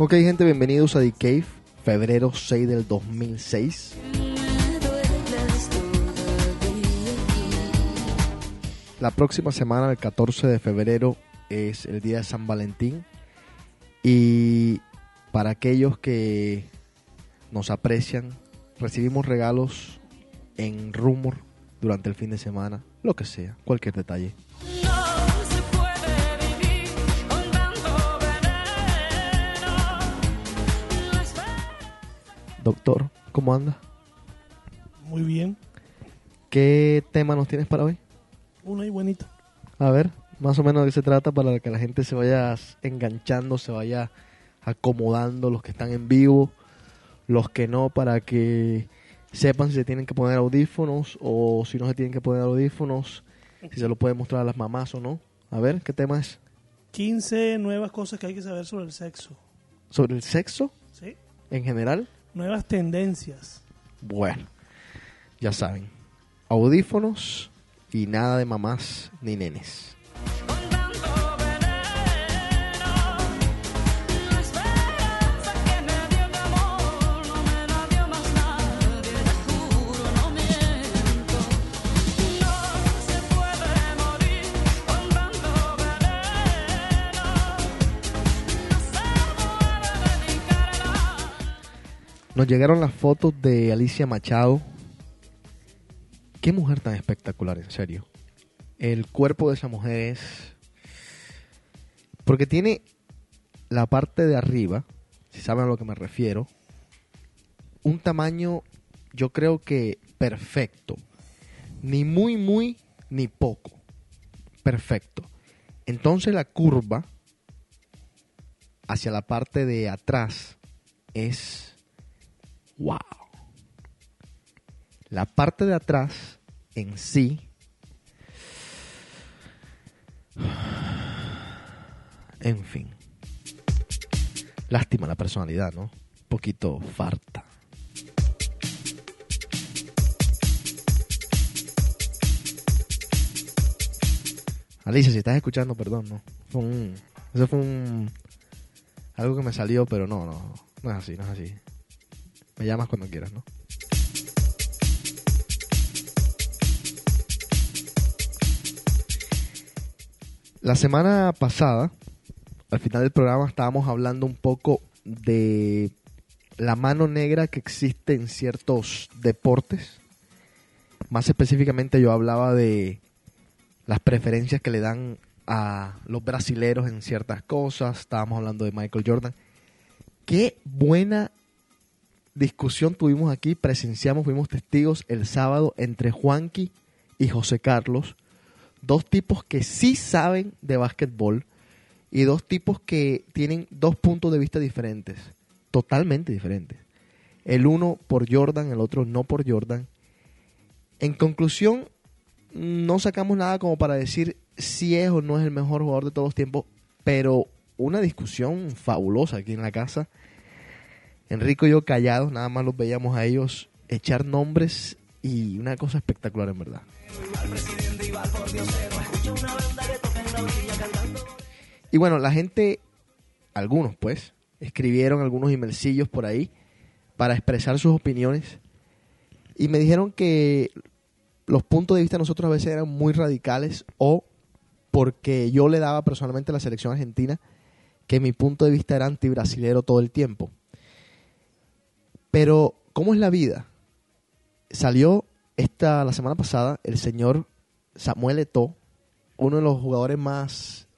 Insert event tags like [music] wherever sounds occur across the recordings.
Ok, gente, bienvenidos a The Cave, febrero 6 del 2006. La próxima semana, el 14 de febrero, es el día de San Valentín. Y para aquellos que nos aprecian, recibimos regalos en Rumor durante el fin de semana, lo que sea, cualquier detalle. Doctor, ¿cómo anda? Muy bien. ¿Qué tema nos tienes para hoy? Una y bonita. A ver, más o menos de qué se trata para que la gente se vaya enganchando, se vaya acomodando, los que están en vivo, los que no, para que sepan si se tienen que poner audífonos o si no se tienen que poner audífonos, si se lo pueden mostrar a las mamás o no. A ver, ¿qué tema es? 15 nuevas cosas que hay que saber sobre el sexo. ¿Sobre el sexo ¿Sí? en general? Nuevas tendencias. Bueno, ya saben, audífonos y nada de mamás ni nenes. Nos llegaron las fotos de Alicia Machado. Qué mujer tan espectacular, en serio. El cuerpo de esa mujer es... Porque tiene la parte de arriba, si saben a lo que me refiero, un tamaño yo creo que perfecto. Ni muy, muy, ni poco. Perfecto. Entonces la curva hacia la parte de atrás es wow. La parte de atrás en sí en fin. Lástima la personalidad, ¿no? Un poquito farta. Alicia, si estás escuchando, perdón, no. Fue eso fue un algo que me salió, pero no, no, no es así, no es así. Me llamas cuando quieras, ¿no? La semana pasada, al final del programa, estábamos hablando un poco de la mano negra que existe en ciertos deportes. Más específicamente yo hablaba de las preferencias que le dan a los brasileros en ciertas cosas. Estábamos hablando de Michael Jordan. Qué buena discusión tuvimos aquí, presenciamos, fuimos testigos el sábado entre Juanqui y José Carlos, dos tipos que sí saben de básquetbol y dos tipos que tienen dos puntos de vista diferentes, totalmente diferentes. El uno por Jordan, el otro no por Jordan. En conclusión, no sacamos nada como para decir si es o no es el mejor jugador de todos los tiempos, pero una discusión fabulosa aquí en la casa. Enrico y yo callados, nada más los veíamos a ellos echar nombres y una cosa espectacular en verdad. Y bueno, la gente, algunos pues, escribieron algunos emailcillos por ahí para expresar sus opiniones y me dijeron que los puntos de vista de nosotros a veces eran muy radicales o porque yo le daba personalmente a la selección argentina que mi punto de vista era antibrasilero todo el tiempo. Pero, ¿cómo es la vida? Salió esta, la semana pasada el señor Samuel Eto'o, uno de los jugadores más,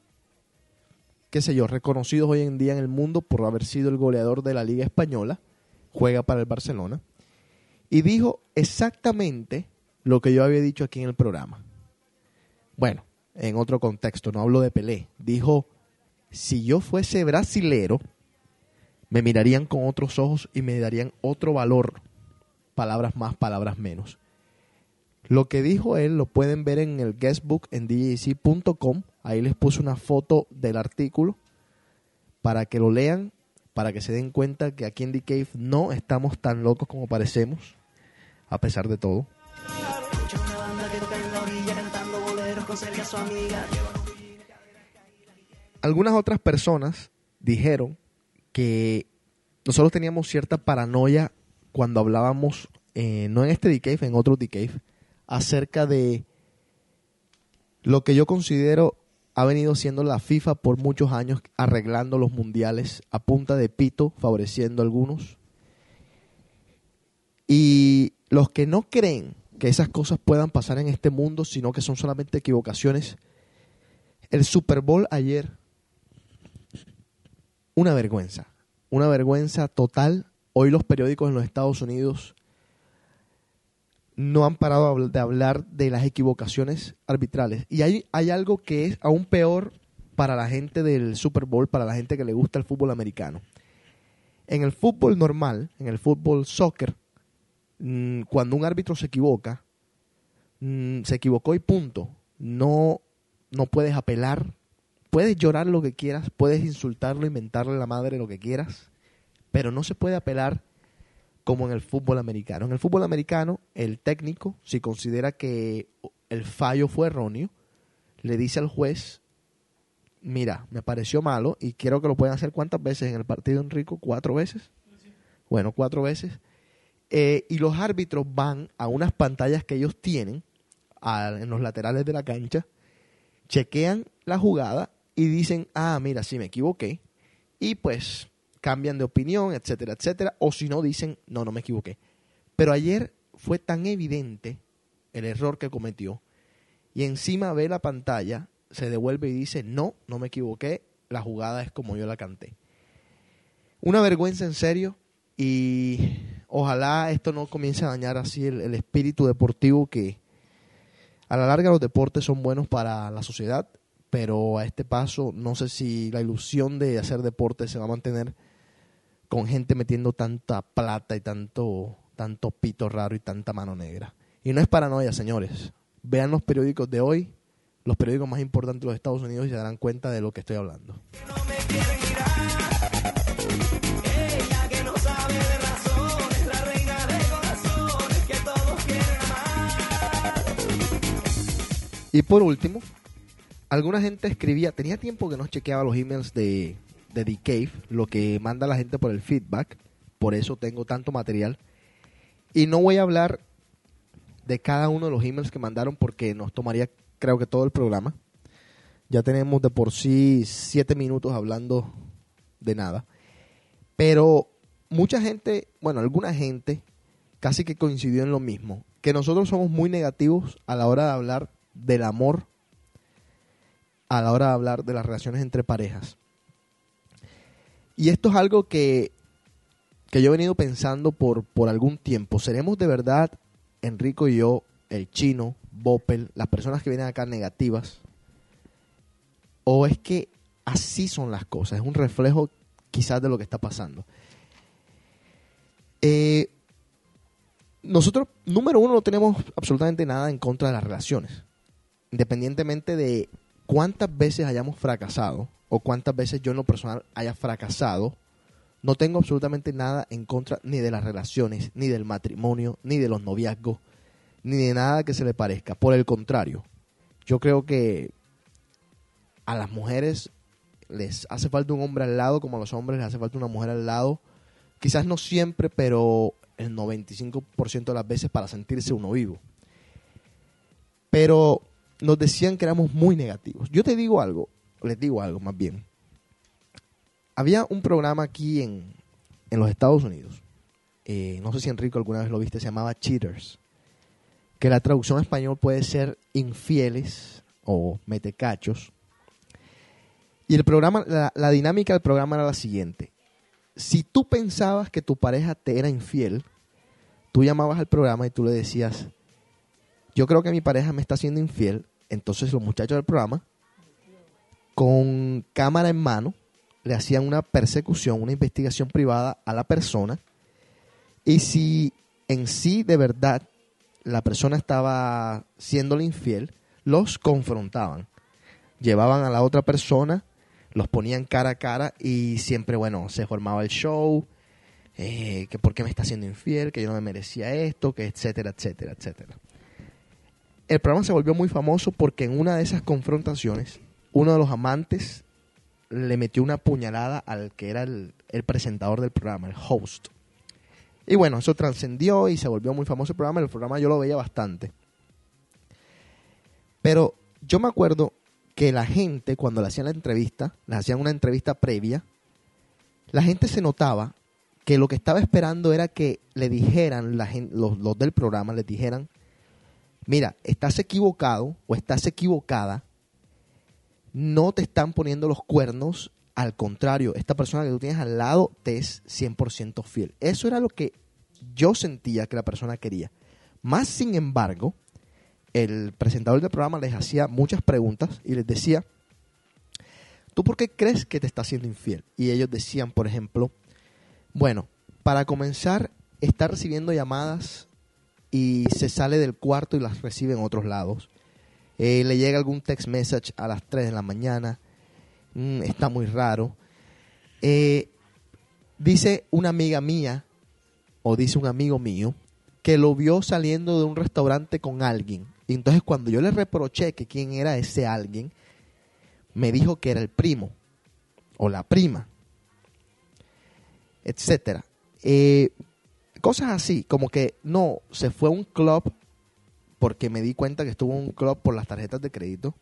qué sé yo, reconocidos hoy en día en el mundo por haber sido el goleador de la Liga Española, juega para el Barcelona, y dijo exactamente lo que yo había dicho aquí en el programa. Bueno, en otro contexto, no hablo de Pelé. Dijo, si yo fuese brasilero, me mirarían con otros ojos y me darían otro valor. Palabras más, palabras menos. Lo que dijo él lo pueden ver en el guestbook en djc.com. Ahí les puse una foto del artículo para que lo lean, para que se den cuenta que aquí en The Cave no estamos tan locos como parecemos, a pesar de todo. Algunas otras personas dijeron que nosotros teníamos cierta paranoia cuando hablábamos, eh, no en este Decave, en otro Decave, acerca de lo que yo considero ha venido siendo la FIFA por muchos años arreglando los mundiales a punta de pito, favoreciendo a algunos. Y los que no creen que esas cosas puedan pasar en este mundo, sino que son solamente equivocaciones, el Super Bowl ayer, una vergüenza, una vergüenza total. Hoy los periódicos en los Estados Unidos no han parado de hablar de las equivocaciones arbitrales. Y hay, hay algo que es aún peor para la gente del Super Bowl, para la gente que le gusta el fútbol americano. En el fútbol normal, en el fútbol soccer, mm, cuando un árbitro se equivoca, mm, se equivocó y punto. No, no puedes apelar. Puedes llorar lo que quieras, puedes insultarlo, inventarle a la madre lo que quieras, pero no se puede apelar como en el fútbol americano. En el fútbol americano, el técnico, si considera que el fallo fue erróneo, le dice al juez, mira, me pareció malo y quiero que lo puedan hacer cuántas veces en el partido, Enrico, cuatro veces. Bueno, cuatro veces. Eh, y los árbitros van a unas pantallas que ellos tienen en los laterales de la cancha, chequean la jugada y dicen, ah, mira, sí me equivoqué. Y pues cambian de opinión, etcétera, etcétera. O si no, dicen, no, no me equivoqué. Pero ayer fue tan evidente el error que cometió. Y encima ve la pantalla, se devuelve y dice, no, no me equivoqué, la jugada es como yo la canté. Una vergüenza en serio y ojalá esto no comience a dañar así el, el espíritu deportivo que a la larga los deportes son buenos para la sociedad, pero a este paso no sé si la ilusión de hacer deporte se va a mantener con gente metiendo tanta plata y tanto, tanto pito raro y tanta mano negra. Y no es paranoia, señores. Vean los periódicos de hoy, los periódicos más importantes de los Estados Unidos y se darán cuenta de lo que estoy hablando. Y por último, alguna gente escribía, tenía tiempo que no chequeaba los emails de, de The Cave, lo que manda la gente por el feedback, por eso tengo tanto material. Y no voy a hablar de cada uno de los emails que mandaron porque nos tomaría creo que todo el programa. Ya tenemos de por sí siete minutos hablando de nada. Pero mucha gente, bueno, alguna gente casi que coincidió en lo mismo, que nosotros somos muy negativos a la hora de hablar del amor, a la hora de hablar de las relaciones entre parejas. Y esto es algo que, que yo he venido pensando por, por algún tiempo. ¿Seremos de verdad, Enrico y yo, el chino, Bopel, las personas que vienen acá negativas? ¿O es que así son las cosas? Es un reflejo quizás de lo que está pasando. Eh, nosotros, número uno, no tenemos absolutamente nada en contra de las relaciones. Independientemente de cuántas veces hayamos fracasado o cuántas veces yo en lo personal haya fracasado, no tengo absolutamente nada en contra ni de las relaciones, ni del matrimonio, ni de los noviazgos, ni de nada que se le parezca. Por el contrario, yo creo que a las mujeres les hace falta un hombre al lado, como a los hombres les hace falta una mujer al lado. Quizás no siempre, pero el 95% de las veces para sentirse uno vivo. Pero nos decían que éramos muy negativos. Yo te digo algo, les digo algo más bien. Había un programa aquí en, en los Estados Unidos, eh, no sé si Enrico alguna vez lo viste, se llamaba Cheaters, que la traducción en español puede ser infieles o metecachos. Y el programa, la, la dinámica del programa era la siguiente. Si tú pensabas que tu pareja te era infiel, tú llamabas al programa y tú le decías, yo creo que mi pareja me está siendo infiel, entonces los muchachos del programa, con cámara en mano, le hacían una persecución, una investigación privada a la persona, y si en sí de verdad la persona estaba siéndole infiel, los confrontaban. Llevaban a la otra persona, los ponían cara a cara y siempre, bueno, se formaba el show, eh, que por qué me está haciendo infiel, que yo no me merecía esto, que etcétera, etcétera, etcétera. El programa se volvió muy famoso porque en una de esas confrontaciones, uno de los amantes le metió una puñalada al que era el, presentador del programa, el host. Y bueno, eso trascendió y se volvió muy famoso el programa. El programa yo lo veía bastante. Pero yo me acuerdo que la gente, cuando le hacían la entrevista, le hacían una entrevista previa, la gente se notaba que lo que estaba esperando era que le dijeran, los, los del programa les dijeran, mira, estás equivocado o estás equivocada, no te están poniendo los cuernos, al contrario, esta persona que tú tienes al lado te es 100% fiel. Eso era lo que yo sentía que la persona quería. Más sin embargo, el presentador del programa les hacía muchas preguntas y les decía, ¿tú por qué crees que te está siendo infiel? Y ellos decían, por ejemplo, bueno, para comenzar, está recibiendo llamadas y se sale del cuarto y las recibe en otros lados. Eh, le llega algún text message a las 3 de la mañana. Mm, está muy raro. Eh, dice una amiga mía, o dice un amigo mío, que lo vio saliendo de un restaurante con alguien. Y entonces cuando yo le reproché que quién era ese alguien, me dijo que era el primo o la prima, etcétera. Eh, cosas así, como que no, se fue a un club porque me di cuenta que estuvo en un club por las tarjetas de crédito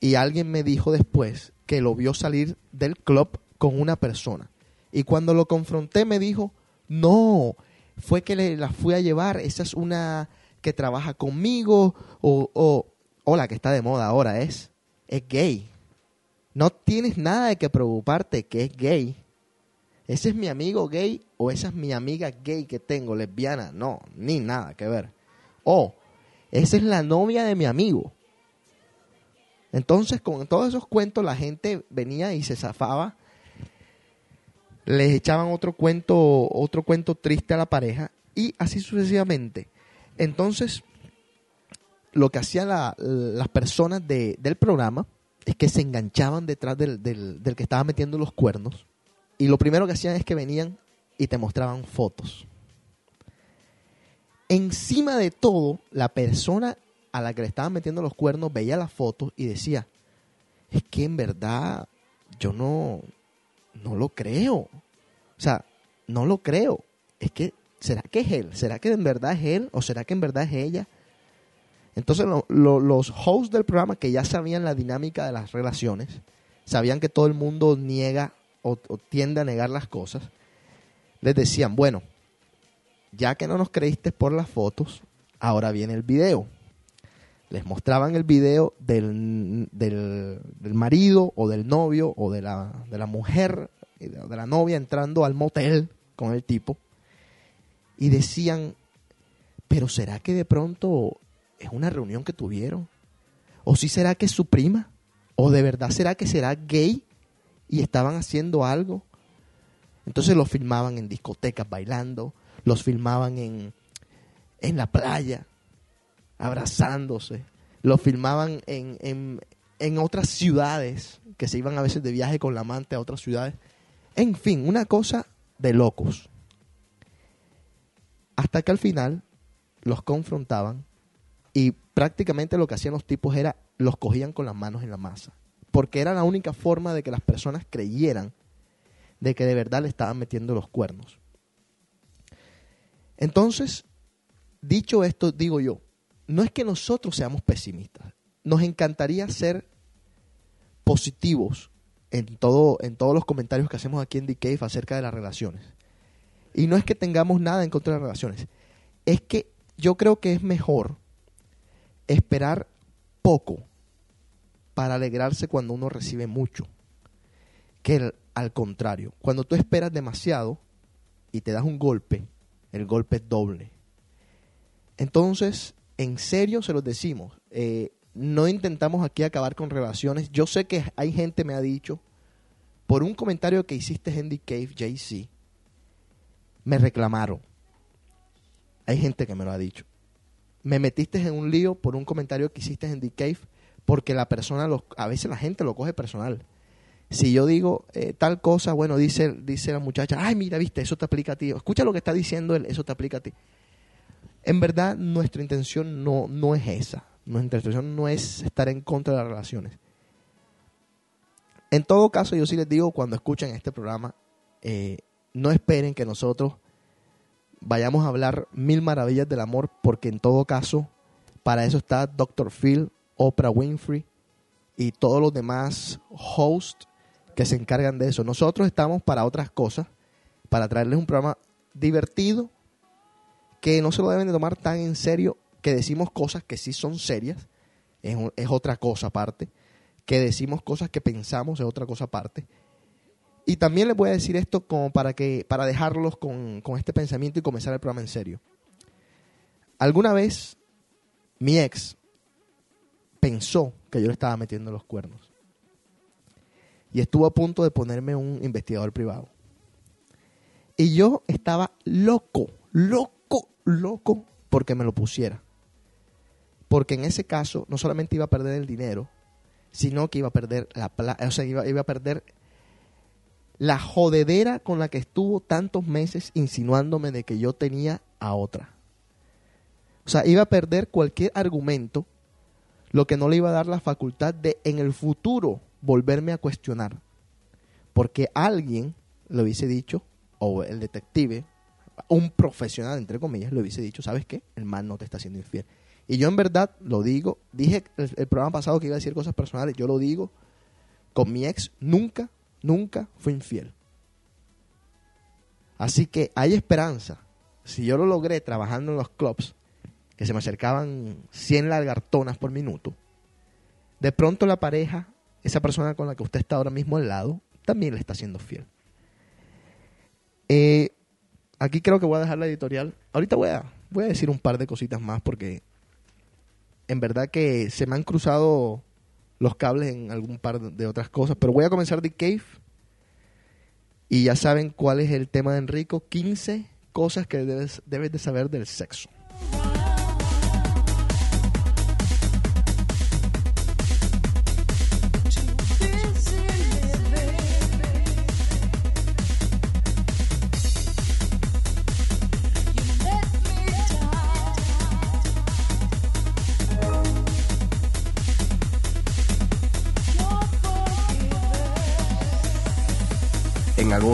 y alguien me dijo después que lo vio salir del club con una persona. Y cuando lo confronté me dijo, no, fue que le, la fui a llevar, esa es una que trabaja conmigo o, o, o la que está de moda ahora es, es gay. No tienes nada de que preocuparte que es gay. Ese es mi amigo gay o esa es mi amiga gay que tengo, lesbiana. No, ni nada que ver. O esa es la novia de mi amigo. Entonces, con todos esos cuentos, la gente venía y se zafaba. Les echaban otro cuento, otro cuento triste a la pareja y así sucesivamente. Entonces, lo que hacían la- las personas de- del programa es que se enganchaban detrás del- del que estaba metiendo los cuernos y lo primero que hacían es que venían y te mostraban fotos. Encima de todo, la persona a la que le estaban metiendo los cuernos veía las fotos y decía, es que en verdad yo no, no lo creo. O sea, no lo creo. Es que, ¿será que es él? ¿Será que en verdad es él? ¿O será que en verdad es ella? Entonces lo- lo- los hosts del programa que ya sabían la dinámica de las relaciones, sabían que todo el mundo niega o, tiende a negar las cosas, les decían, bueno, ya que no nos creíste por las fotos, ahora viene el video. Les mostraban el video del, del, marido o del novio o de la, de la mujer, de, de la novia entrando al motel con el tipo y decían, pero ¿será que de pronto es una reunión que tuvieron? ¿O si será que es su prima? ¿O de verdad será que será gay y estaban haciendo algo? Entonces los filmaban en discotecas bailando, los filmaban en, en la playa, abrazándose, los filmaban en, en, en otras ciudades, que se iban a veces de viaje con la amante a otras ciudades. En fin, una cosa de locos. Hasta que al final los confrontaban y prácticamente lo que hacían los tipos era los cogían con las manos en la masa. Porque era la única forma de que las personas creyeran de que de verdad le estaban metiendo los cuernos. Entonces, dicho esto, digo yo, no es que nosotros seamos pesimistas. Nos encantaría ser positivos en, todo, en todos los comentarios que hacemos aquí en The acerca de las relaciones. Y no es que tengamos nada en contra de las relaciones. Es que yo creo que es mejor esperar poco para alegrarse cuando uno recibe mucho. Que al contrario, cuando tú esperas demasiado y te das un golpe, el golpe es doble. Entonces, en serio se los decimos, eh, no intentamos aquí acabar con relaciones. Yo sé que hay gente me ha dicho, por un comentario que hiciste en The Cave, JC, me reclamaron. Hay gente que me lo ha dicho. Me metiste en un lío por un comentario que hiciste en The Cave porque la persona, a veces la gente lo coge personal. Si yo digo eh, tal cosa, bueno, dice, dice la muchacha, ay, mira, viste, eso te aplica a ti. Escucha lo que está diciendo él, eso te aplica a ti. En verdad, nuestra intención no, no es esa. Nuestra intención no es estar en contra de las relaciones. En todo caso, yo sí les digo, cuando escuchan este programa, eh, no esperen que nosotros vayamos a hablar mil maravillas del amor, porque en todo caso, para eso está Dr. Phil, Oprah Winfrey y todos los demás hosts que se encargan de eso. Nosotros estamos para otras cosas, para traerles un programa divertido, que no se lo deben de tomar tan en serio, que decimos cosas que sí son serias, es, es otra cosa aparte, que decimos cosas que pensamos es otra cosa aparte. Y también les voy a decir esto como para que para dejarlos con, con este pensamiento y comenzar el programa en serio. Alguna vez mi ex pensó que yo le estaba metiendo los cuernos. Y estuvo a punto de ponerme un investigador privado. Y yo estaba loco, loco, loco porque me lo pusiera. Porque en ese caso no solamente iba a perder el dinero, sino que iba a perder la o sea, iba, iba a perder la jodedera con la que estuvo tantos meses insinuándome de que yo tenía a otra. O sea, iba a perder cualquier argumento, lo que no le iba a dar la facultad de en el futuro volverme a cuestionar. Porque alguien le hubiese dicho, o el detective, un profesional, entre comillas, le hubiese dicho, ¿sabes qué? El man no te está haciendo infiel. Y yo en verdad lo digo, dije el, el programa pasado que iba a decir cosas personales, yo lo digo, con mi ex nunca, nunca fui infiel. Así que hay esperanza. Si yo lo logré trabajando en los clubs, que se me acercaban 100 largartonas por minuto, de pronto la pareja, esa persona con la que usted está ahora mismo al lado, también le está siendo fiel. Eh, aquí creo que voy a dejar la editorial. Ahorita voy a, voy a decir un par de cositas más porque en verdad que se me han cruzado los cables en algún par de otras cosas. Pero voy a comenzar de Cave. Y ya saben cuál es el tema de Enrico. 15 cosas que debes, debes de saber del sexo.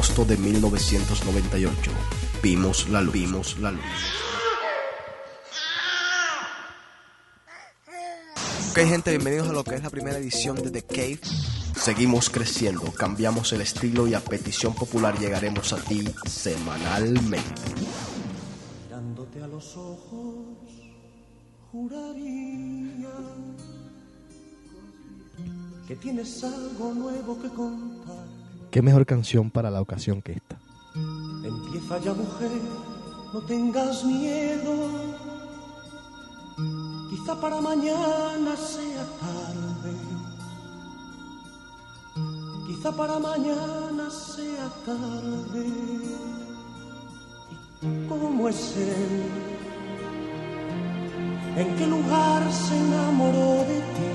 Agosto de 1998 vimos la luz. Vimos la luz. Ok gente, bienvenidos a lo que es la primera edición de The Cave. Seguimos creciendo, cambiamos el estilo y a petición popular llegaremos a ti semanalmente. Mirándote a los ojos, juraría que tienes algo nuevo que contar. ¿Qué mejor canción para la ocasión que esta? Empieza ya, mujer, no tengas miedo. Quizá para mañana sea tarde. Quizá para mañana sea tarde. ¿Y cómo es él? ¿En qué lugar se enamoró de ti?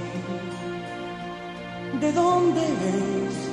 ¿De dónde es?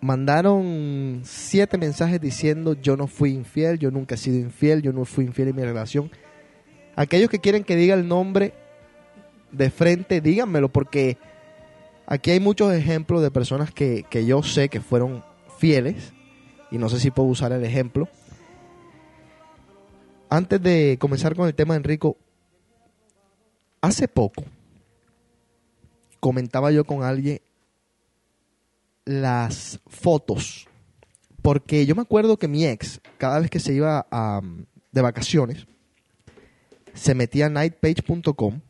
Mandaron siete mensajes diciendo yo no fui infiel, yo nunca he sido infiel, yo no fui infiel en mi relación. Aquellos que quieren que diga el nombre de frente, díganmelo porque aquí hay muchos ejemplos de personas que, que yo sé que fueron fieles y no sé si puedo usar el ejemplo. Antes de comenzar con el tema, Enrico, hace poco comentaba yo con alguien las fotos. Porque yo me acuerdo que mi ex, cada vez que se iba a, de vacaciones, se metía a nightpage.com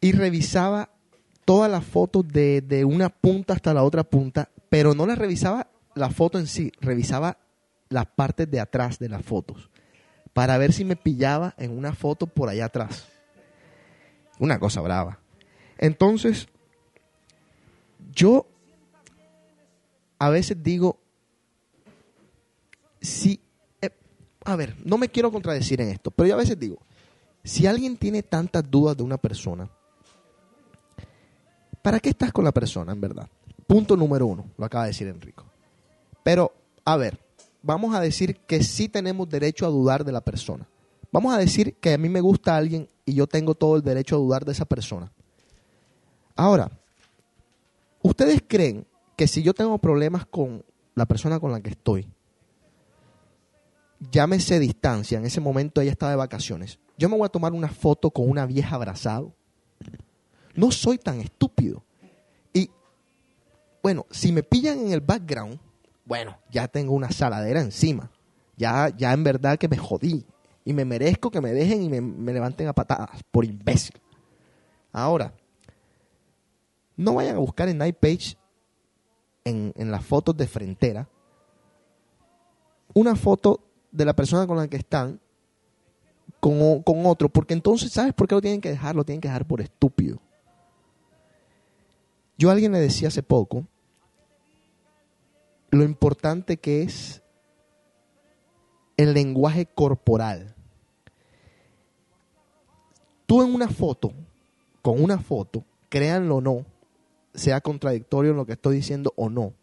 y revisaba todas las fotos de, de una punta hasta la otra punta, pero no la revisaba la foto en sí, revisaba las partes de atrás de las fotos para ver si me pillaba en una foto por allá atrás. Una cosa brava. Entonces, yo a veces digo, si, eh, a ver, no me quiero contradecir en esto, pero yo a veces digo, si alguien tiene tantas dudas de una persona, ¿para qué estás con la persona, en verdad? Punto número uno, lo acaba de decir Enrico. Pero, a ver, vamos a decir que sí tenemos derecho a dudar de la persona. Vamos a decir que a mí me gusta alguien y yo tengo todo el derecho a dudar de esa persona. Ahora, ¿ustedes creen que si yo tengo problemas con la persona con la que estoy, llámese distancia, en ese momento ella estaba de vacaciones, yo me voy a tomar una foto con una vieja abrazado? No soy tan estúpido. Y bueno, si me pillan en el background, bueno, ya tengo una saladera encima. Ya, ya en verdad que me jodí. Y me merezco que me dejen y me, me levanten a patadas por imbécil. Ahora, no vayan a buscar en Night Page, en, en las fotos de frontera, una foto de la persona con la que están con, con otro, porque entonces, ¿sabes por qué lo tienen que dejar? Lo tienen que dejar por estúpido. Yo a alguien le decía hace poco lo importante que es el lenguaje corporal. Tú en una foto, con una foto, créanlo o no, sea contradictorio en lo que estoy diciendo o no,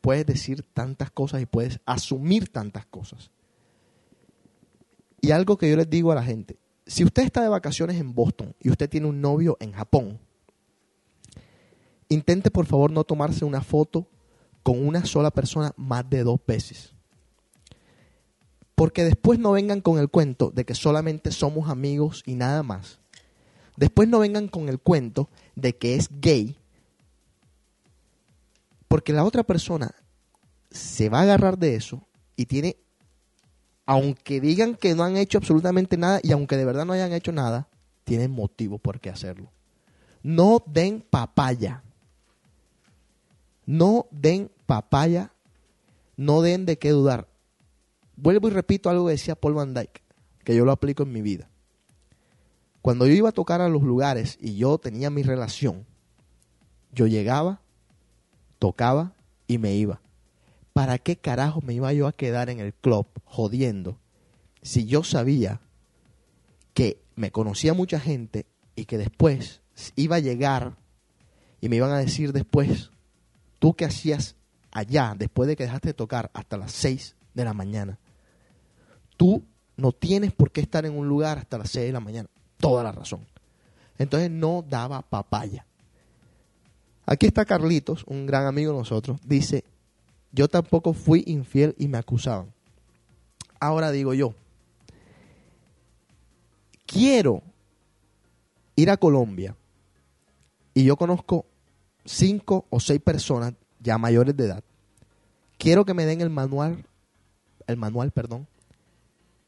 puedes decir tantas cosas y puedes asumir tantas cosas. Y algo que yo les digo a la gente, si usted está de vacaciones en Boston y usted tiene un novio en Japón, intente por favor no tomarse una foto con una sola persona más de dos veces. Porque después no vengan con el cuento de que solamente somos amigos y nada más. Después no vengan con el cuento de que es gay. Porque la otra persona se va a agarrar de eso y tiene, aunque digan que no han hecho absolutamente nada y aunque de verdad no hayan hecho nada, tienen motivo por qué hacerlo. No den papaya. No den papaya. No den de qué dudar. Vuelvo y repito algo que decía Paul Van Dyke, que yo lo aplico en mi vida. Cuando yo iba a tocar a los lugares y yo tenía mi relación, yo llegaba, tocaba y me iba. ¿Para qué carajo me iba yo a quedar en el club jodiendo si yo sabía que me conocía mucha gente y que después iba a llegar y me iban a decir después, tú qué hacías allá después de que dejaste de tocar hasta las 6 de la mañana? Tú no tienes por qué estar en un lugar hasta las 6 de la mañana. Toda la razón. Entonces no daba papaya. Aquí está Carlitos, un gran amigo de nosotros. Dice, yo tampoco fui infiel y me acusaban. Ahora digo yo, quiero ir a Colombia y yo conozco cinco o seis personas ya mayores de edad. Quiero que me den el manual, el manual, perdón,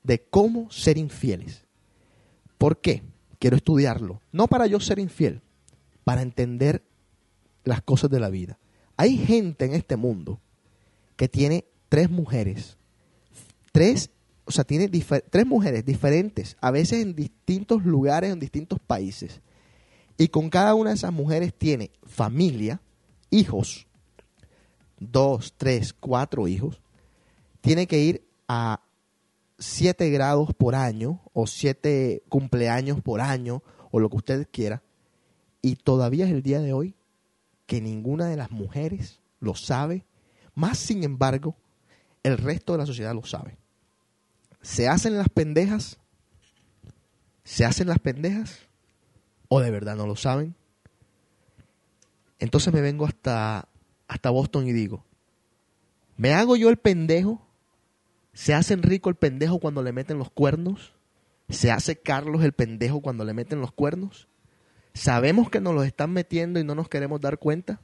de cómo ser infieles. ¿Por qué? Quiero estudiarlo. No para yo ser infiel, para entender las cosas de la vida. Hay gente en este mundo que tiene tres mujeres. Tres, o sea, tiene tres mujeres diferentes, a veces en distintos lugares, en distintos países. Y con cada una de esas mujeres tiene familia, hijos, dos, tres, cuatro hijos. Tiene que ir a siete grados por año o siete cumpleaños por año o lo que usted quiera. Y todavía es el día de hoy que ninguna de las mujeres lo sabe. Más sin embargo, el resto de la sociedad lo sabe. ¿Se hacen las pendejas? ¿Se hacen las pendejas? ¿O de verdad no lo saben? Entonces me vengo hasta, hasta Boston y digo, ¿me hago yo el pendejo? ¿Se hace Enrico el pendejo cuando le meten los cuernos? ¿Se hace Carlos el pendejo cuando le meten los cuernos? ¿Sabemos que nos los están metiendo y no nos queremos dar cuenta?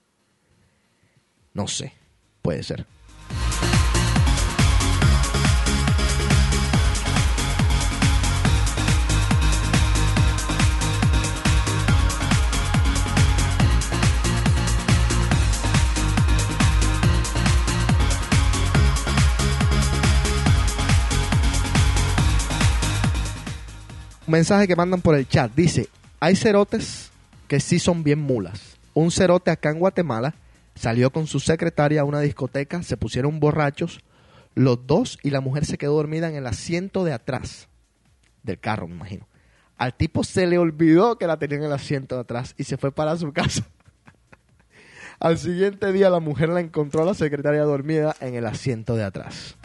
No sé, puede ser. Un mensaje que mandan por el chat. Dice, hay cerotes que sí son bien mulas. Un cerote acá en Guatemala salió con su secretaria a una discoteca, se pusieron borrachos, los dos y la mujer se quedó dormida en el asiento de atrás del carro, me imagino. Al tipo se le olvidó que la tenía en el asiento de atrás y se fue para su casa. [laughs] Al siguiente día la mujer la encontró a la secretaria dormida en el asiento de atrás.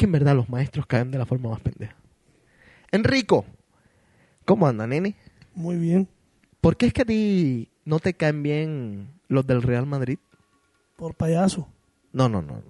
Que en verdad los maestros caen de la forma más pendeja. Enrico, ¿cómo anda, nene? Muy bien. ¿Por qué es que a ti no te caen bien los del Real Madrid? Por payaso. No, no, no.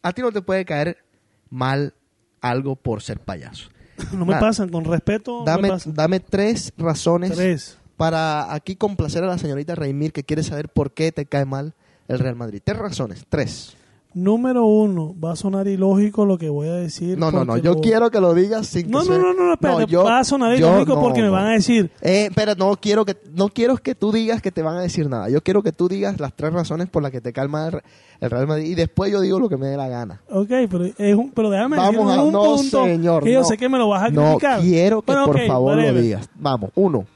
A ti no te puede caer mal algo por ser payaso. [laughs] No me pasan, con respeto. Dame, dame tres razones Tres. para aquí complacer a la señorita Reimir que quiere saber por qué te cae mal el Real Madrid. Tres razones, tres. Número uno, va a sonar ilógico lo que voy a decir. No, no, no, yo lo- quiero que lo digas sin No, que no, suene- no, no, espérate, yo- va a sonar yo ilógico no, porque me no. van a decir, Eh, pero no quiero que no quiero que tú digas que te van a decir nada. Yo quiero que tú digas las tres razones por las que te calma el, el Real Madrid y después yo digo lo que me dé la gana. ok, pero, es un, pero déjame Vamos a un no, punto señor. que yo no. sé que me lo vas a No criticar. quiero que Bueno, por favor lo digas. Vamos, uno.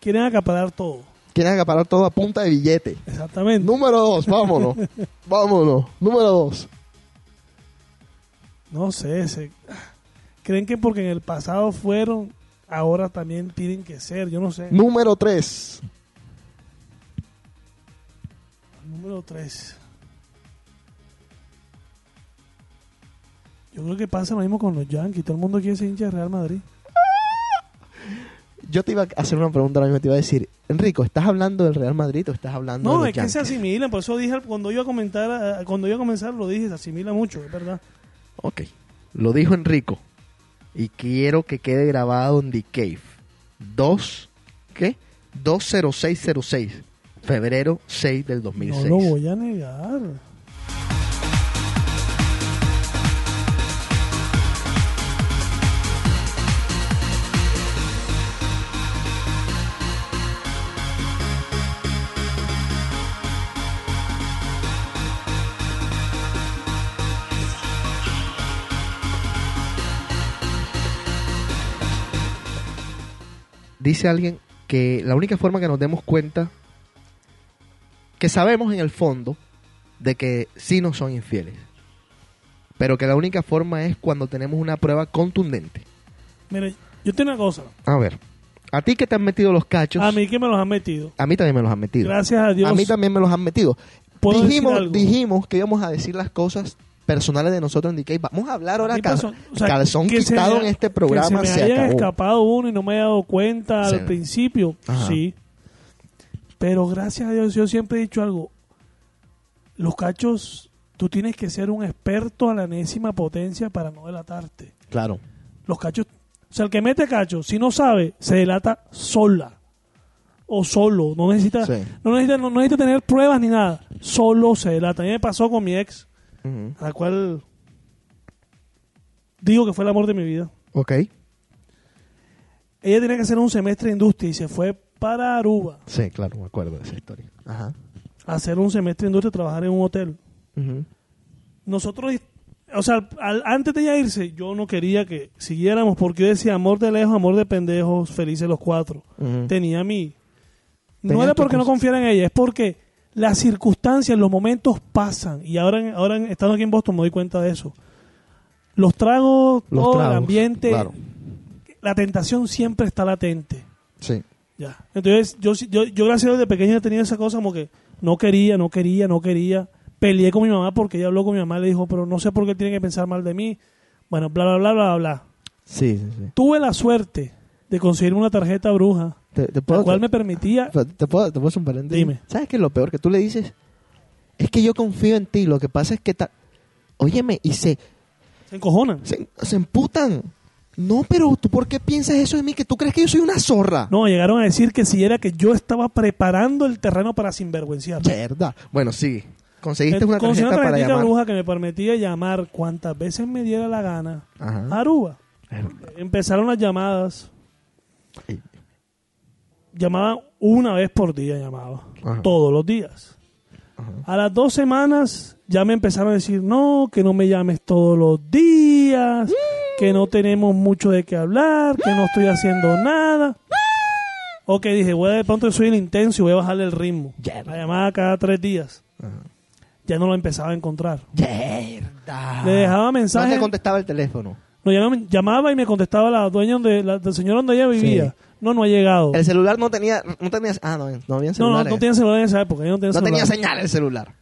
Quieren acaparar todo. Quieren acaparar todo a punta de billete. Exactamente. Número dos, vámonos. [laughs] vámonos. Número dos. No sé, se- creen que porque en el pasado fueron, ahora también tienen que ser, yo no sé. Número tres. Número 3. Yo creo que pasa lo mismo con los Yankees. Todo el mundo quiere ser hincha de Real Madrid. Yo te iba a hacer una pregunta ahora mismo. Te iba a decir, Enrico, ¿estás hablando del Real Madrid o estás hablando No, de los es que se asimilan. Por eso dije, cuando iba a comentar, eh, cuando iba a comenzar, lo dije, se asimila mucho, es verdad. Ok. Lo dijo Enrico. Y quiero que quede grabado en The Cave. 2, ¿qué? 20606. Febrero 6 del 2006. No lo voy a negar. Dice alguien que la única forma que nos demos cuenta, que sabemos en el fondo de que sí nos son infieles, pero que la única forma es cuando tenemos una prueba contundente. Mire, yo tengo una cosa. A ver, a ti que te han metido los cachos, A mí que me los han metido. a mí también me los han metido. Gracias a Dios. A mí también me los han metido. ¿Puedo decir Dijimos, dijimos que íbamos a decir las cosas personales de nosotros en DK. Vamos a hablar ahora cal- persona- o sea, calzón que se quitado me- en este que programa. se Se, me haya acabó. escapado uno y no me haya dado cuenta Sí. al principio, Ajá. sí. Pero gracias a Dios, yo siempre he dicho algo. Los cachos, tú tienes que ser un experto a la enésima potencia para no delatarte. Claro. Los cachos, o sea, el que mete cacho, si no sabe, se delata sola. O solo, no necesita, Sí. no necesita, no necesita tener pruebas ni nada. Solo se delata. A mí me pasó con mi ex, A la cual digo que fue el amor de mi vida. Ok. Ella tenía que hacer un semestre de industria y se fue para Aruba Sí, claro, me acuerdo de esa historia. Ajá. a hacer un semestre de industria y trabajar en un hotel. Nosotros, o sea, al- antes de ella irse, yo no quería que siguiéramos porque yo decía amor de lejos, amor de pendejos, felices los cuatro. Ujú. Tenía a mí. No era porque no confiara en ella, es porque las circunstancias, los momentos pasan. Y ahora, en- ahora estando aquí en Boston me doy cuenta de eso. Los tragos, Los todo el ambiente, claro. la tentación siempre está latente. Sí. Ya. Entonces, yo, yo, yo gracias a Dios de pequeño he tenido esa cosa como que no quería, no quería, no quería. Peleé con mi mamá porque ella habló con mi mamá y le dijo, pero no sé por qué tiene que pensar mal de mí. Bueno, bla, bla, bla, bla, bla. Sí, sí, sí. Tuve la suerte de conseguirme una tarjeta bruja, Te, te la puedo, cual me permitía... te, puedo, te puedo hacer un paréntesis? Dime. ¿Sabes qué es lo peor? Que tú le dices, es que yo confío en ti. Lo que pasa es que... ta- Óyeme, y se, Se encojonan. se, se emputan. No, pero ¿tú por qué piensas eso de mí? Que tú crees que yo soy una zorra. No, llegaron a decir que si era que yo estaba preparando el terreno para sinvergüenciar. Verdad. Bueno, sí. Conseguiste una tarjeta para tarjetita llamar. bruja que me permitía llamar cuantas veces me diera la gana Ajá. a Aruba. Verdad. Empezaron las llamadas. Ay. Llamaba una vez por día, llamaba. Ajá. Todos los días. A las dos semanas ya me empezaron a decir, no, que no me llames todos los días, que no tenemos mucho de qué hablar, que no estoy haciendo nada. Ok, dije, voy a, de pronto soy el intenso y voy a bajarle el ritmo. La llamada cada tres días. Ya no lo empezaba a encontrar. Le dejaba No mensajes. te contestaba el teléfono. No, llamaba, llamaba y me contestaba la dueña donde, la- del señor donde ella vivía. Sí. No, no ha llegado. El celular no tenía, no tenía, ah, no, no había No, celular. no, no tenía celular en esa época. yo no tenía, no tenía señal el celular.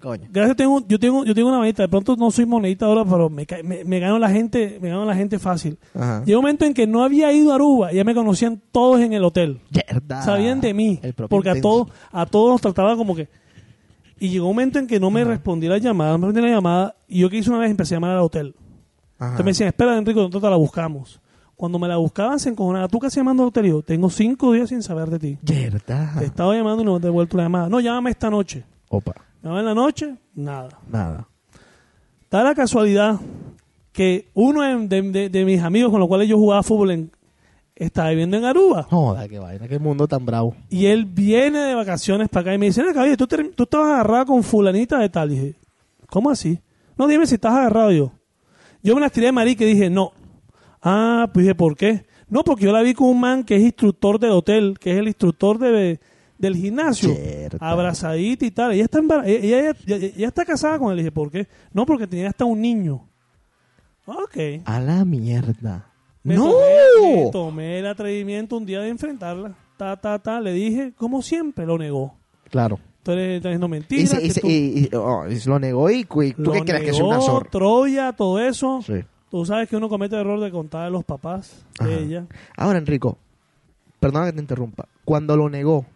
Coño. Gracias, tengo, yo tengo, yo tengo una monedita. De pronto no soy monedita ahora, pero me, me, me gano la gente, me gano la gente fácil. Ajá. Llegó un momento en que no había ido a Aruba ya me conocían todos en el hotel. Yerda. Sabían de mí. Porque a todos, a todos nos trataba como que. Y llegó un momento en que no me respondí la llamada, no me respondí la llamada, y yo que hice una vez empecé a llamar al hotel. Ajá. Entonces me decían, espera, Enrico, nosotros te la buscamos. Cuando me la buscaban, se encojonaba. ¿Tú qué haces llamando al yo, tengo cinco días sin saber de ti. Yerda. Te he estado llamando y no me has devuelto la llamada. No, llámame esta noche. Opa. Llámame en la noche, nada. Nada. Da la casualidad que uno de, de- de- de mis amigos con los cuales yo jugaba fútbol en- estaba viviendo en Aruba. Joda, qué vaina, qué mundo tan bravo. Y él viene de vacaciones para acá y me dice, "Ven acá, oye, ¿tú, tú estabas agarrado con fulanita de tal. Y dije, ¿cómo así? No, dime si estás agarrado yo. Yo me las tiré de marica y dije, no. Ah, pues dije, ¿por qué? No, porque yo la vi con un man que es instructor del hotel, que es el instructor de, del gimnasio. Cierto. Abrazadita y tal. Ella está, ella, ella- ella- ella está casada con él. Dije, ¿por qué? No, porque tenía hasta un niño. Ok. A la mierda. Me ¡No! Tomé, me tomé el atrevimiento un día de enfrentarla. Ta, ta, ta. Le dije, como siempre, lo negó. Claro. Diciendo Y, mentiras. se, y, que se- tú- y- y- oh, lo negó y ¿tú lo qué crees que es una zorra? Troya, todo eso. Sí. Tú sabes que uno comete el error de contar a los papás Ajá. de ella. Ahora, Enrico, perdona que te interrumpa. Cuando lo negó,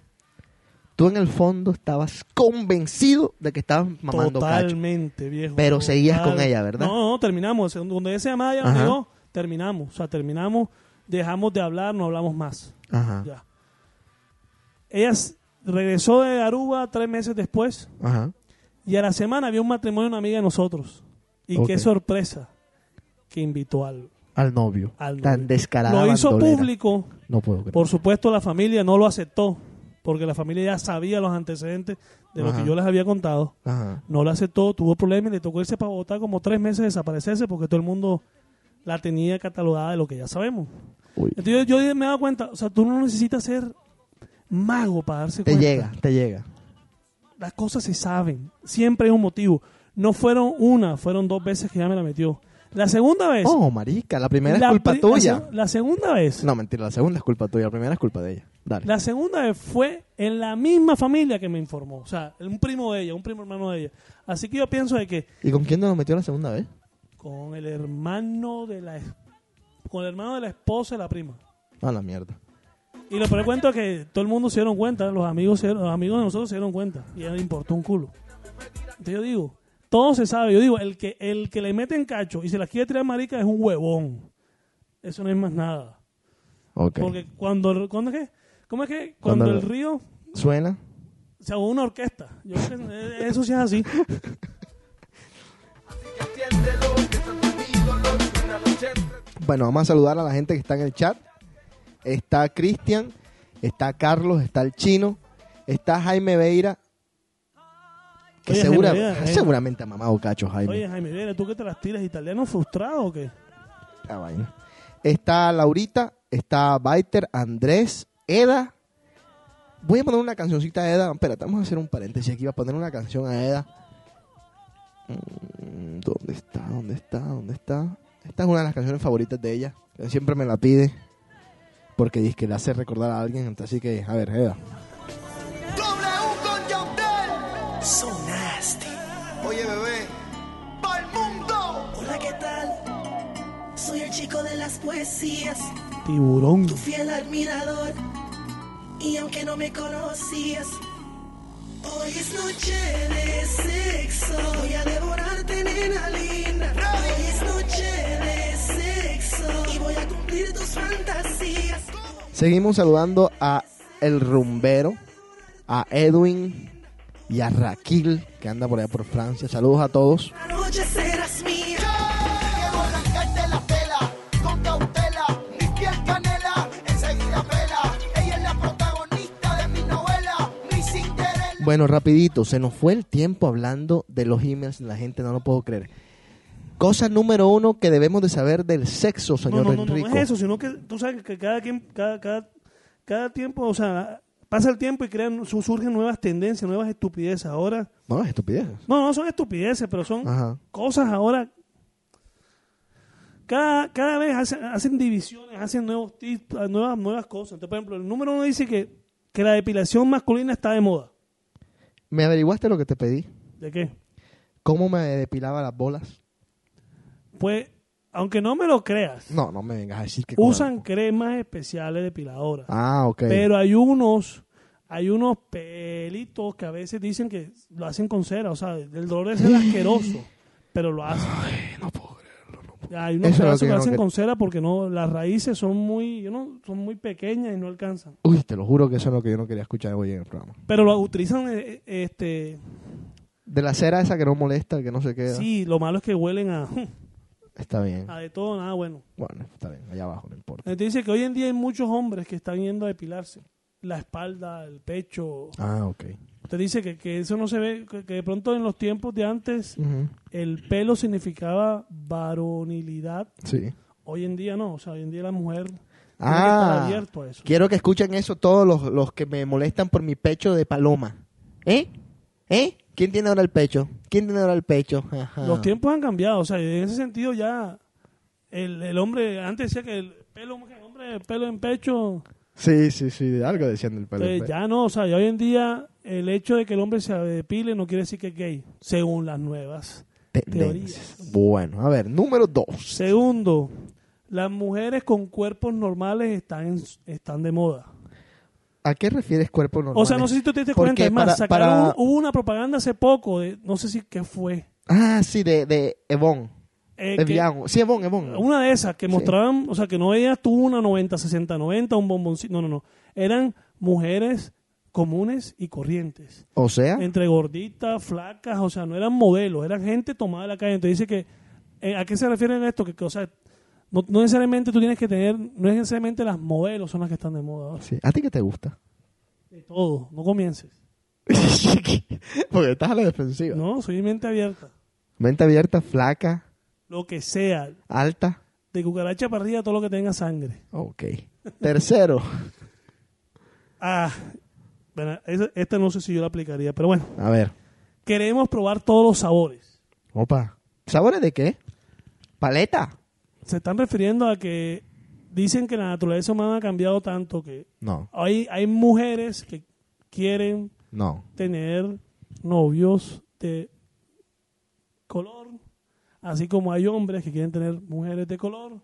tú en el fondo estabas convencido de que estabas mamando cacho. Totalmente, viejo. Pero seguías con ella, ¿verdad? No, no, terminamos. Cuando esa llamada ya Ajá. negó, terminamos. O sea, terminamos, dejamos de hablar, no hablamos más. Ajá. Ya. Ella regresó de Aruba tres meses después Ajá. y a la semana había un matrimonio de una amiga de nosotros. Y qué sorpresa que invitó al, Al novio. al Tan novio. descarada. Lo hizo bandolera. público. No puedo creer. Por supuesto, la familia no lo aceptó porque la familia ya sabía los antecedentes de lo que yo les había contado. Ajá. No lo aceptó, tuvo problemas y le tocó irse para Bogotá como tres meses desaparecerse porque todo el mundo la tenía catalogada de lo que ya sabemos. Uy. Entonces yo, yo me he dado cuenta, o sea, tú no necesitas ser mago para darse Te cuenta. llega, te llega. Las cosas se saben, siempre hay un motivo. No fueron una, fueron dos veces que ya me la metió. La segunda vez... Oh, marica, la primera la es culpa pri- la tuya. La, segunda vez... No, mentira, la segunda es culpa tuya, la primera es culpa de ella. Dale. La segunda vez fue en la misma familia que me informó. O sea, un primo de ella, un primo hermano de ella. Así que yo pienso de que ¿Y con quién nos metió la segunda vez? con el hermano de la con el hermano de la esposa de la prima. A la mierda. Y lo peor cuento es que todo el mundo se dieron cuenta, los amigos, los amigos de nosotros se dieron cuenta. Y a él le importó un culo. Entonces yo digo, todo se sabe. Yo digo, el que, el que le mete en cacho y se la quiere tirar marica es un huevón. Eso no es más nada. Ok. Porque cuando, cuando es que, ¿cómo es que? Cuando, Cuando- el río ¿Suena? se ahogó una orquesta. Yo creo que eh, eso sí es así. Bueno, vamos a saludar a la gente que está en el chat. Está Cristian, está Carlos, está el chino, está Jaime Veira. Que segura- seguramente ha mamado cacho, Jaime. Oye, Jaime, Vera, ¿tú que te las tiras italiano frustrado o qué? La vaina. Está Laurita, está Baiter, Andrés, Eda. Voy a poner una cancioncita a Eda. Espérate, vamos a hacer un paréntesis aquí. Voy a poner una canción a Eda. Mm, ¿Dónde está? ¿Dónde está? ¿Dónde está? Esta es una de las canciones favoritas de ella. que Siempre me la pide. Porque dice que le hace recordar a alguien. Así que, a ver, Eda. Las poesías, Tiburón. tu fiel admirador. Y aunque no me conocías, hoy es noche de sexo. Voy a devorarte, nena linda. Hoy es noche de sexo. Y voy a cumplir tus fantasías. Seguimos saludando a El Rumbero, a Edwin y a Raquel, que anda por allá por Francia. Saludos a todos. La Bueno, rapidito, se nos fue el tiempo hablando de los emails la gente, no lo puedo creer. Cosa número uno que debemos de saber del sexo, señor no, no, no, Enrico. no es eso, sino que tú sabes que cada, quien, cada, cada, cada tiempo, o sea, pasa el tiempo y crean, su- surgen nuevas tendencias, nuevas estupideces. Ahora, No, es estupidez. no, no son estupideces, pero son Ajá. cosas ahora. Cada, cada vez hacen, hacen divisiones, hacen nuevos tips, nuevas, nuevas cosas. Entonces, por ejemplo, el número uno dice que, que la depilación masculina está de moda. ¿Me averiguaste lo que te pedí? ¿De qué? ¿Cómo me depilaba las bolas? Pues, aunque no me lo creas, No, no me vengas a decir que... usan cremas especiales depiladoras. Ah, ok. Pero hay unos, hay unos pelitos que a veces dicen que lo hacen con cera, o sea, el dolor es el asqueroso, pero lo hacen. creerlo. no puedo. Hay unos Eso pedazos que que, hacen quer- con cera porque no, las raíces son muy, yo no, son muy pequeñas y no alcanzan. Uy, te lo juro que eso es lo que yo no quería escuchar hoy en el programa. Pero lo utilizan, eh, este, De la cera esa que no molesta, que no se queda. sí, lo malo es que huelen a, [laughs] Está bien. a de todo, nada bueno. Bueno, está bien. Allá abajo, no importa. Entonces dice que hoy en día hay muchos hombres que están yendo a depilarse la espalda, el pecho. Ah, ok. Usted dice que, que eso no se ve, que, que de pronto en los tiempos de antes Ujú. el pelo significaba varonilidad. Sí. Hoy en día no, o sea, hoy en día la mujer que Ah. abierto a eso. Quiero que escuchen eso todos los, los que me molestan por mi pecho de paloma. ¿Eh? ¿Eh? ¿Quién tiene ahora el pecho? ¿Quién tiene ahora el pecho? Ajá. Los tiempos han cambiado, o sea, en ese sentido ya el, el hombre, antes decía que el pelo, que el hombre, el pelo en pecho, Sí, sí, sí. Algo decían del pelo. pues ya no, o sea, ya hoy en día el hecho de que el hombre se depile no quiere decir que es gay, según las nuevas Tendencias. teorías. Bueno, a ver, número dos. Segundo, las mujeres con cuerpos normales están, en- están de moda. ¿A qué refieres cuerpo normal? O sea, no sé si tú te diste cuenta, es más, para- sacaron, para- hubo una propaganda hace poco, de, no sé si qué fue. Ah, sí, de, de Evon. eh, que- Evian. Sí, Evon, Evon. una de esas que Sí. mostraban, o sea, que no ella tuvo una 90, 60, 90, un bomboncito, no, no, no. Eran mujeres comunes y corrientes. O sea, Entre gorditas, flacas, o sea, no eran modelos, eran gente tomada de la calle. Entonces dice que, eh, ¿a qué se refieren esto? Que, que, o sea, no, no necesariamente tú tienes que tener, no es necesariamente las modelos son las que están de moda ahora. sí. ¿a ti qué te gusta? De todo, no comiences. [laughs] Porque estás a la defensiva. No, soy mente abierta. Mente abierta, flaca, Lo que sea, alta. de cucaracha para arriba, todo lo que tenga sangre. Ok. Tercero. Ah, bueno, este no sé si yo lo aplicaría, pero bueno. A ver. Queremos probar todos los sabores. Opa. ¿Sabores de qué? Paleta. Se están refiriendo a que dicen que la naturaleza humana ha cambiado tanto que No, hay, hay mujeres que quieren no. tener novios de color, así como hay hombres que quieren tener mujeres de color,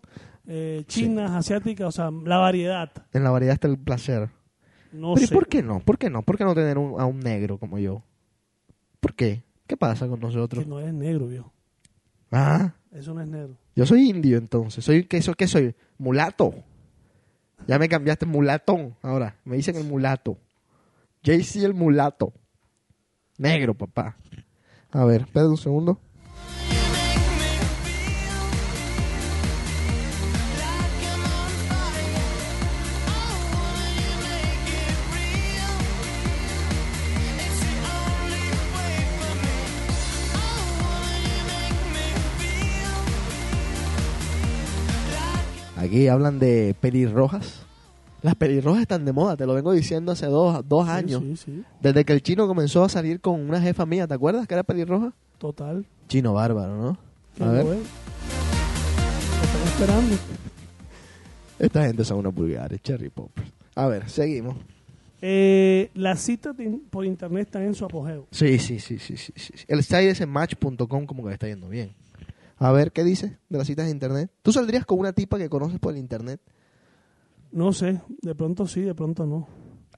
eh, chinas, asiáticas, o sea, la variedad. En la variedad está el placer. No Pero ¿y sé. por qué no? ¿Por qué no? ¿Por qué no tener un- a un negro como yo? ¿Por qué? ¿Qué pasa con nosotros? Que no es negro, viejo. Ah, Eso no es negro. yo soy indio entonces. ¿Soy qué, soy, qué soy? Mulato. Ya me cambiaste mulatón. Ahora, me dicen el mulato. JC el mulato. Negro, papá. A ver, espera un segundo. Aquí hablan de pelirrojas. Las pelirrojas están de moda, te lo vengo diciendo hace dos, dos Sí, años. Sí, sí, Desde que el chino comenzó a salir con una jefa mía, ¿te acuerdas que era pelirroja? total. Chino bárbaro, ¿no? A ver, es. Lo están esperando. esta gente son unos vulgares, cherry poppers. A ver, seguimos. Eh, las citas por internet están en su apogeo. Sí, sí, sí, sí, sí. El site ese match.com como que le está yendo bien. A ver, ¿qué dice de las citas de internet? ¿Tú saldrías con una tipa que conoces por el internet? No sé, de pronto sí, de pronto no.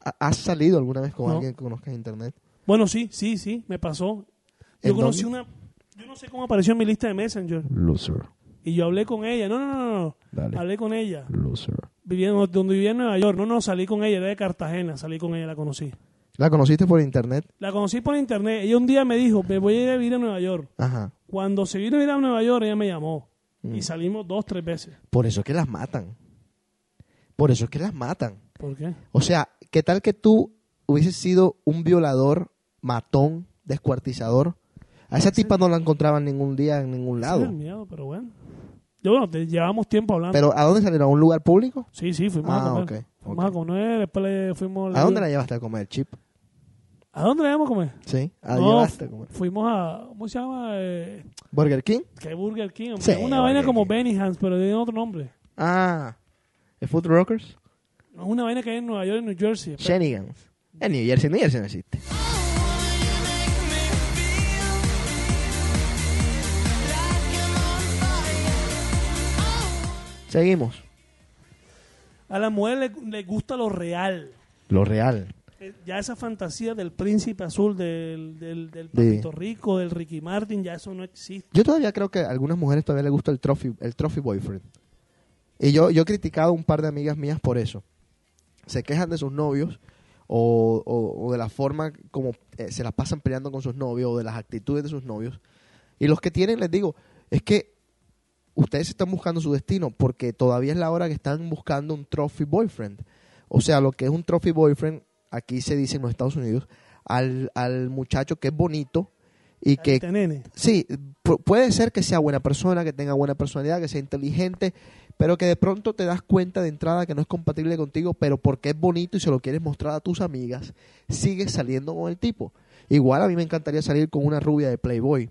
¿Ha- ¿Has salido alguna vez con No. alguien que conozcas en internet? Bueno, sí, sí, sí, me pasó. Yo ¿En conocí dónde? una, yo no sé cómo apareció en mi lista de Messenger Loser. y yo hablé con ella. No, no, no, no, Dale. hablé con ella. Loser. Vivía donde vivía en Nueva York. No, no, salí con ella, era de Cartagena, salí con ella, la conocí. ¿La conociste por internet? La conocí por internet. Ella un día me dijo, me voy a ir a vivir a Nueva York. Ajá. Cuando se vino a ir a Nueva York, ella me llamó. Mm. Y salimos dos, tres veces. Por eso es que las matan. Por eso es que las matan. ¿Por qué? O sea, ¿qué tal que tú hubieses sido un violador matón, descuartizador. A esa tipa no la encontraban ningún día en ningún lado. miedo, pero bueno. Yo, bueno, te- llevamos tiempo hablando. Pero ¿a dónde salieron? ¿A un lugar público? sí, sí, fuimos Ah, a comer. ok, Fuimos a comer, después le fuimos... ¿A dónde la llevaste a comer, Chip? ¿A dónde la íbamos a comer? Sí, ¿a No, llevaste a comer? Fuimos a... ¿Cómo se llama? Eh, ¿Burger King? ¿Qué Burger King? Sí, una vaina como King. Benihans, pero tiene otro nombre. Ah, ¿el Food Rockers? Una vaina que hay en Nueva York y New Jersey. Shenanigans. En New Jersey, New Jersey no existe. Seguimos. A la mujer le, le gusta lo real. Lo real. Ya esa fantasía del príncipe azul, del, del, del Rico, del Ricky Martin, ya eso no existe. Yo todavía creo que a algunas mujeres todavía les gusta el trophy, el trophy boyfriend. Y yo, yo he criticado a un par de amigas mías por eso. Se quejan de sus novios o, o- o de la forma como eh, se las pasan peleando con sus novios o de las actitudes de sus novios. Y los que tienen, les digo, es que ustedes están buscando su destino porque todavía es la hora que están buscando un trophy boyfriend. O sea, lo que es un trophy boyfriend, aquí se dice en los Estados Unidos, al, al muchacho que es bonito y que Este nene. Sí, pu- puede ser que sea buena persona, que tenga buena personalidad, que sea inteligente, pero que de pronto te das cuenta de entrada que no es compatible contigo, pero porque es bonito y se lo quieres mostrar a tus amigas, sigues saliendo con el tipo. Igual a mí me encantaría salir con una rubia de Playboy,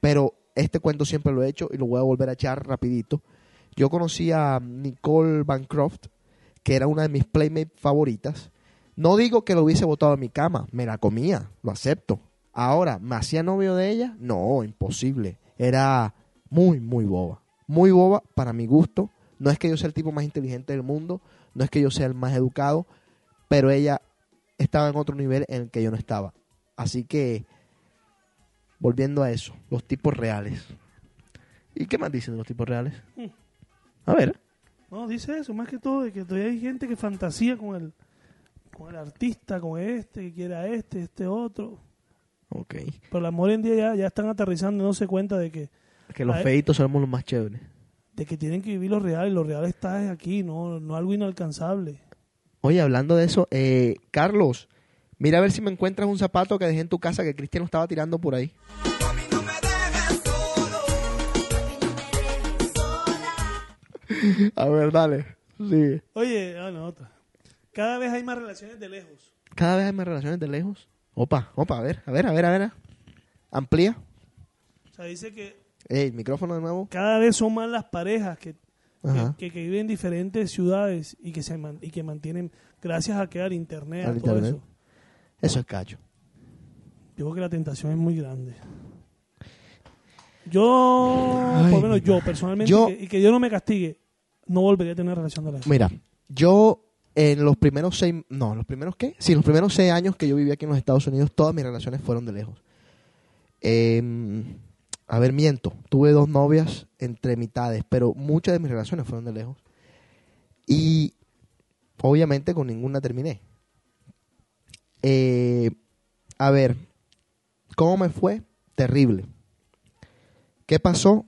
pero este cuento siempre lo he hecho y lo voy a volver a echar rapidito. Yo conocí a Nicole Bancroft, que era una de mis Playmate favoritas. No digo que lo hubiese botado en mi cama, me la comía, lo acepto. Ahora, ¿me hacía novio de ella? No, imposible. Era muy, muy boba. Muy boba para mi gusto. No es que yo sea el tipo más inteligente del mundo, no es que yo sea el más educado, pero ella estaba en otro nivel en el que yo no estaba. Así que, volviendo a eso, los tipos reales. ¿Y qué más dicen de los tipos reales? A ver. No, dice eso, más que todo, de que todavía hay gente que fantasía con el, con el artista, con este, que quiere a este, este otro. Ok. Pero la mujer en día ya, ya están aterrizando y no se cuenta de que, Que los feitos somos los más chéveres. de que tienen que vivir lo real y lo real está aquí, no, no algo inalcanzable. Oye, hablando de eso, eh, Carlos, mira a ver si me encuentras un zapato que dejé en tu casa que Cristian lo estaba tirando por ahí. A [laughs] ver, dale. Sigue. Oye, ah, no, otra. Cada vez hay más relaciones de lejos. Cada vez hay más relaciones de lejos. Opa, opa, a ver, a ver, a ver, a ver. Amplía. O sea, dice que Ey, el micrófono de nuevo. cada vez son más las parejas que, que, que viven en diferentes ciudades y que se man- y que mantienen gracias a que al internet, Al todo internet. eso. Eso es cacho. Yo creo que la tentación es muy grande. Yo, Ay, por lo menos yo personalmente, Yo- y que, Dios no me castigue, no volvería a tener relación de lejos. Mira, yo en los primeros seis, no, los primeros qué? Sí, los primeros seis años que yo viví aquí en los Estados Unidos, todas mis relaciones fueron de lejos. Eh, a ver, miento, tuve dos novias entre mitades, pero muchas de mis relaciones fueron de lejos. Y obviamente con ninguna terminé. Eh, a ver, ¿cómo me fue? Terrible. ¿Qué pasó?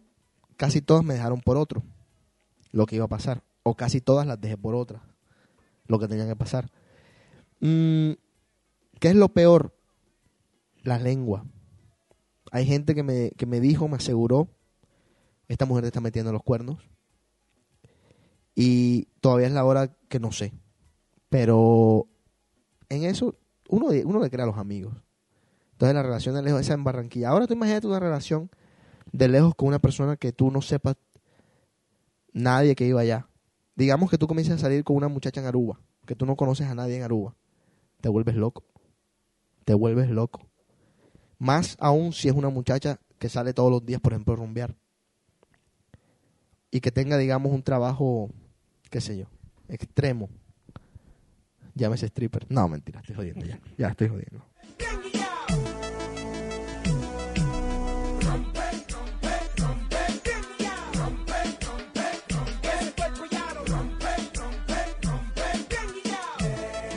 Casi todas me dejaron por otro lo que iba a pasar. O casi todas las dejé por otras. Lo que tenían que pasar. Mm, ¿Qué es lo peor? La lengua. Hay gente que me, que me dijo, me aseguró, esta mujer te está metiendo los cuernos. Y todavía es la hora que no sé. Pero en eso uno, uno le crea a los amigos. Entonces la relación de lejos, esa en Barranquilla. Ahora tú imagínate una relación de lejos con una persona que tú no sepas nadie que iba allá. Digamos que tú comienzas a salir con una muchacha en Aruba, que tú no conoces a nadie en Aruba. Te vuelves loco. Te vuelves loco. Más aún si es una muchacha que sale todos los días, por ejemplo, a rumbear. Y que tenga, digamos, un trabajo, qué sé yo, extremo. Llámese stripper. No, mentira, estoy jodiendo ya. Ya estoy jodiendo.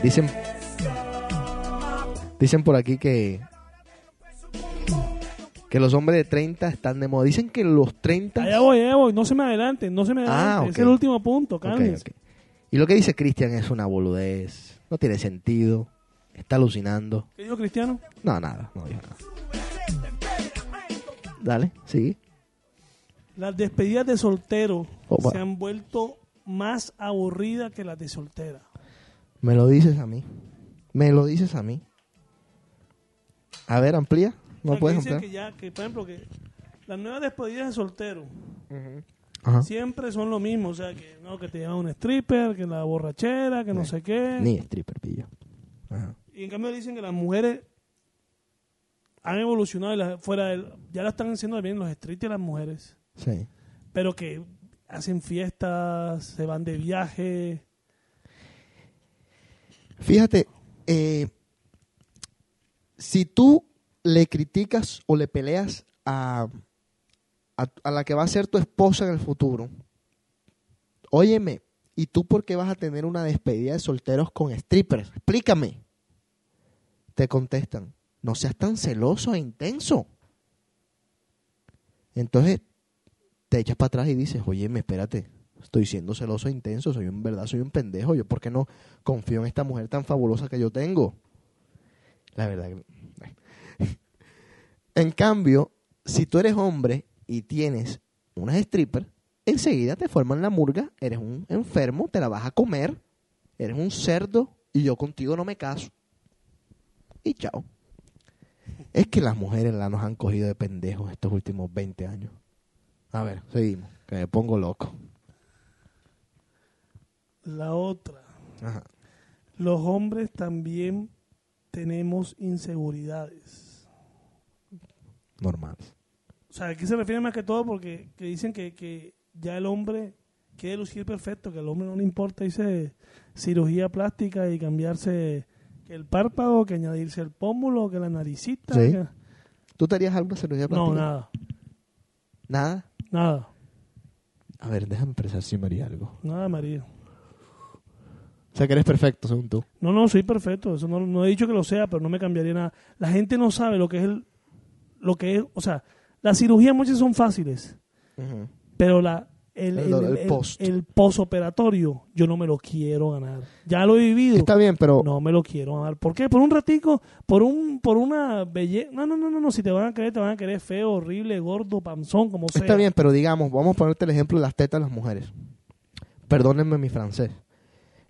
Dicen, dicen por aquí que que los hombres de 30 están de moda. Dicen que los 30 Allá voy, allá voy, no se me adelante, no se me adelante. Ah, Ese ok. es el último punto, Ok, cálmense. ok. Y lo que dice Cristian es una boludez. No tiene sentido. está alucinando. ¿Qué dijo Cristiano? No, nada, no dijo nada. Dale, sí. Las despedidas de soltero se han vuelto más aburridas que las de soltera. Me lo dices a mí. Me lo dices a mí. A ver, amplía. O No sea, puedes ampliar. que ya, que por ejemplo, que las nuevas despedidas de soltero Ajá. siempre son lo mismo. O sea, que no, que te llaman un stripper, que la borrachera, que no sé qué. Ni stripper, pillo. Ajá. Y en cambio dicen que las mujeres han evolucionado y las- fuera del, ya la están haciendo bien los y las mujeres. Sí. Pero que hacen fiestas, se van de viaje. Fíjate, eh, si tú le criticas o le peleas a, a, a la que va a ser tu esposa en el futuro, óyeme, ¿y tú por qué vas a tener una despedida de solteros con strippers? Explícame. Te contestan, no seas tan celoso e intenso. Entonces te echas para atrás y dices, óyeme, espérate, estoy siendo celoso e intenso, soy en verdad, soy un pendejo, yo por qué no confío en esta mujer tan fabulosa que yo tengo. La verdad. que- [laughs] en cambio, si tú eres hombre y tienes unas strippers, enseguida te forman la murga, eres un enfermo, te la vas a comer, eres un cerdo y yo contigo no me caso. Y chao. Es que las mujeres la nos han cogido de pendejos estos últimos 20 años. A ver, seguimos, que me pongo loco. La otra, Ajá. los hombres también tenemos inseguridades. Normal. O sea, aquí se refiere más que todo porque que dicen que, que ya el hombre quiere lucir perfecto, que al hombre no le importa dice cirugía plástica y cambiarse que el párpado, que añadirse el pómulo, que la naricita. Sí. que- ¿Tú te harías alguna cirugía plástica? No, nada, ¿Nada? nada, A ver, déjame pensar si me haría algo. nada, María. O sea, que eres perfecto, según tú. No, no, soy perfecto. Eso no, no he dicho que lo sea, pero no me cambiaría nada. La gente no sabe lo que es el, lo que es, o sea, las cirugías muchas son fáciles, pero la el, El el, do- el el- post. el posoperatorio yo no me lo quiero ganar. Ya lo he vivido. Está bien, pero No me lo quiero ganar. ¿Por qué? Por un ratico, por un por una belleza. No, no, no, no, no. Si te van a querer, te van a querer feo, horrible, gordo, panzón, como sea. está bien, pero digamos, vamos a ponerte el ejemplo de las tetas de las mujeres. Perdónenme mi francés.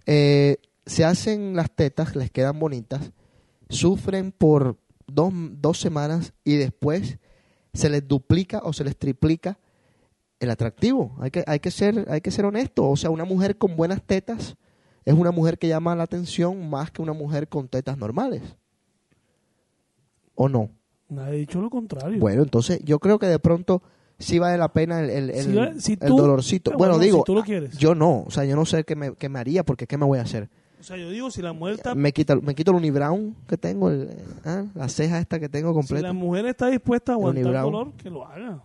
Eh, se hacen las tetas, les quedan bonitas, sufren por dos, dos semanas y después se les duplica o se les triplica el atractivo. Hay que, hay que ser, hay que ser honesto. O sea, una mujer con buenas tetas es una mujer que llama la atención más que una mujer con tetas normales. ¿O no? Nadie ha dicho lo contrario. Bueno, entonces yo creo que de pronto sí vale la pena el, el, el- Si va- si el tú- dolorcito. Ah, bueno, bueno, digo, si tú lo quieres. yo no, o sea, yo no sé qué me, qué me haría porque qué me voy a hacer. O sea, yo digo, si la mujer está, Me quito, me quito el unibrown que tengo, el, ah, la ceja esta que tengo si completa. la mujer está dispuesta a aguantar unibrow. dolor, que lo haga.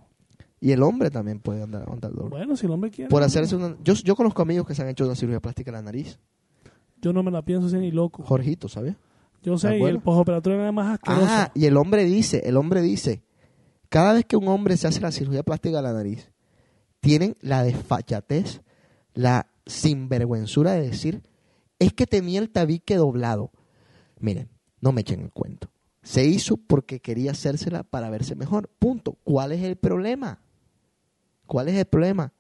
Y el hombre también puede andar aguantar dolor. Bueno, si el hombre quiere. Por hacerse una, yo, yo conozco amigos que se han hecho una cirugía plástica en la nariz. Yo no me la pienso hacer ni loco. Jorgito, ¿sabes? Yo ¿De sé, y el posoperatorio nada más asqueroso. Ah, y el hombre dice, el hombre dice, cada vez que un hombre se hace la cirugía plástica de la nariz, tienen la desfachatez, la sinvergüenzura de decir, es que tenía el tabique doblado. Miren, no me echen el cuento. Se hizo porque quería hacérsela para verse mejor. Punto. ¿Cuál es el problema? ¿Cuál es el problema?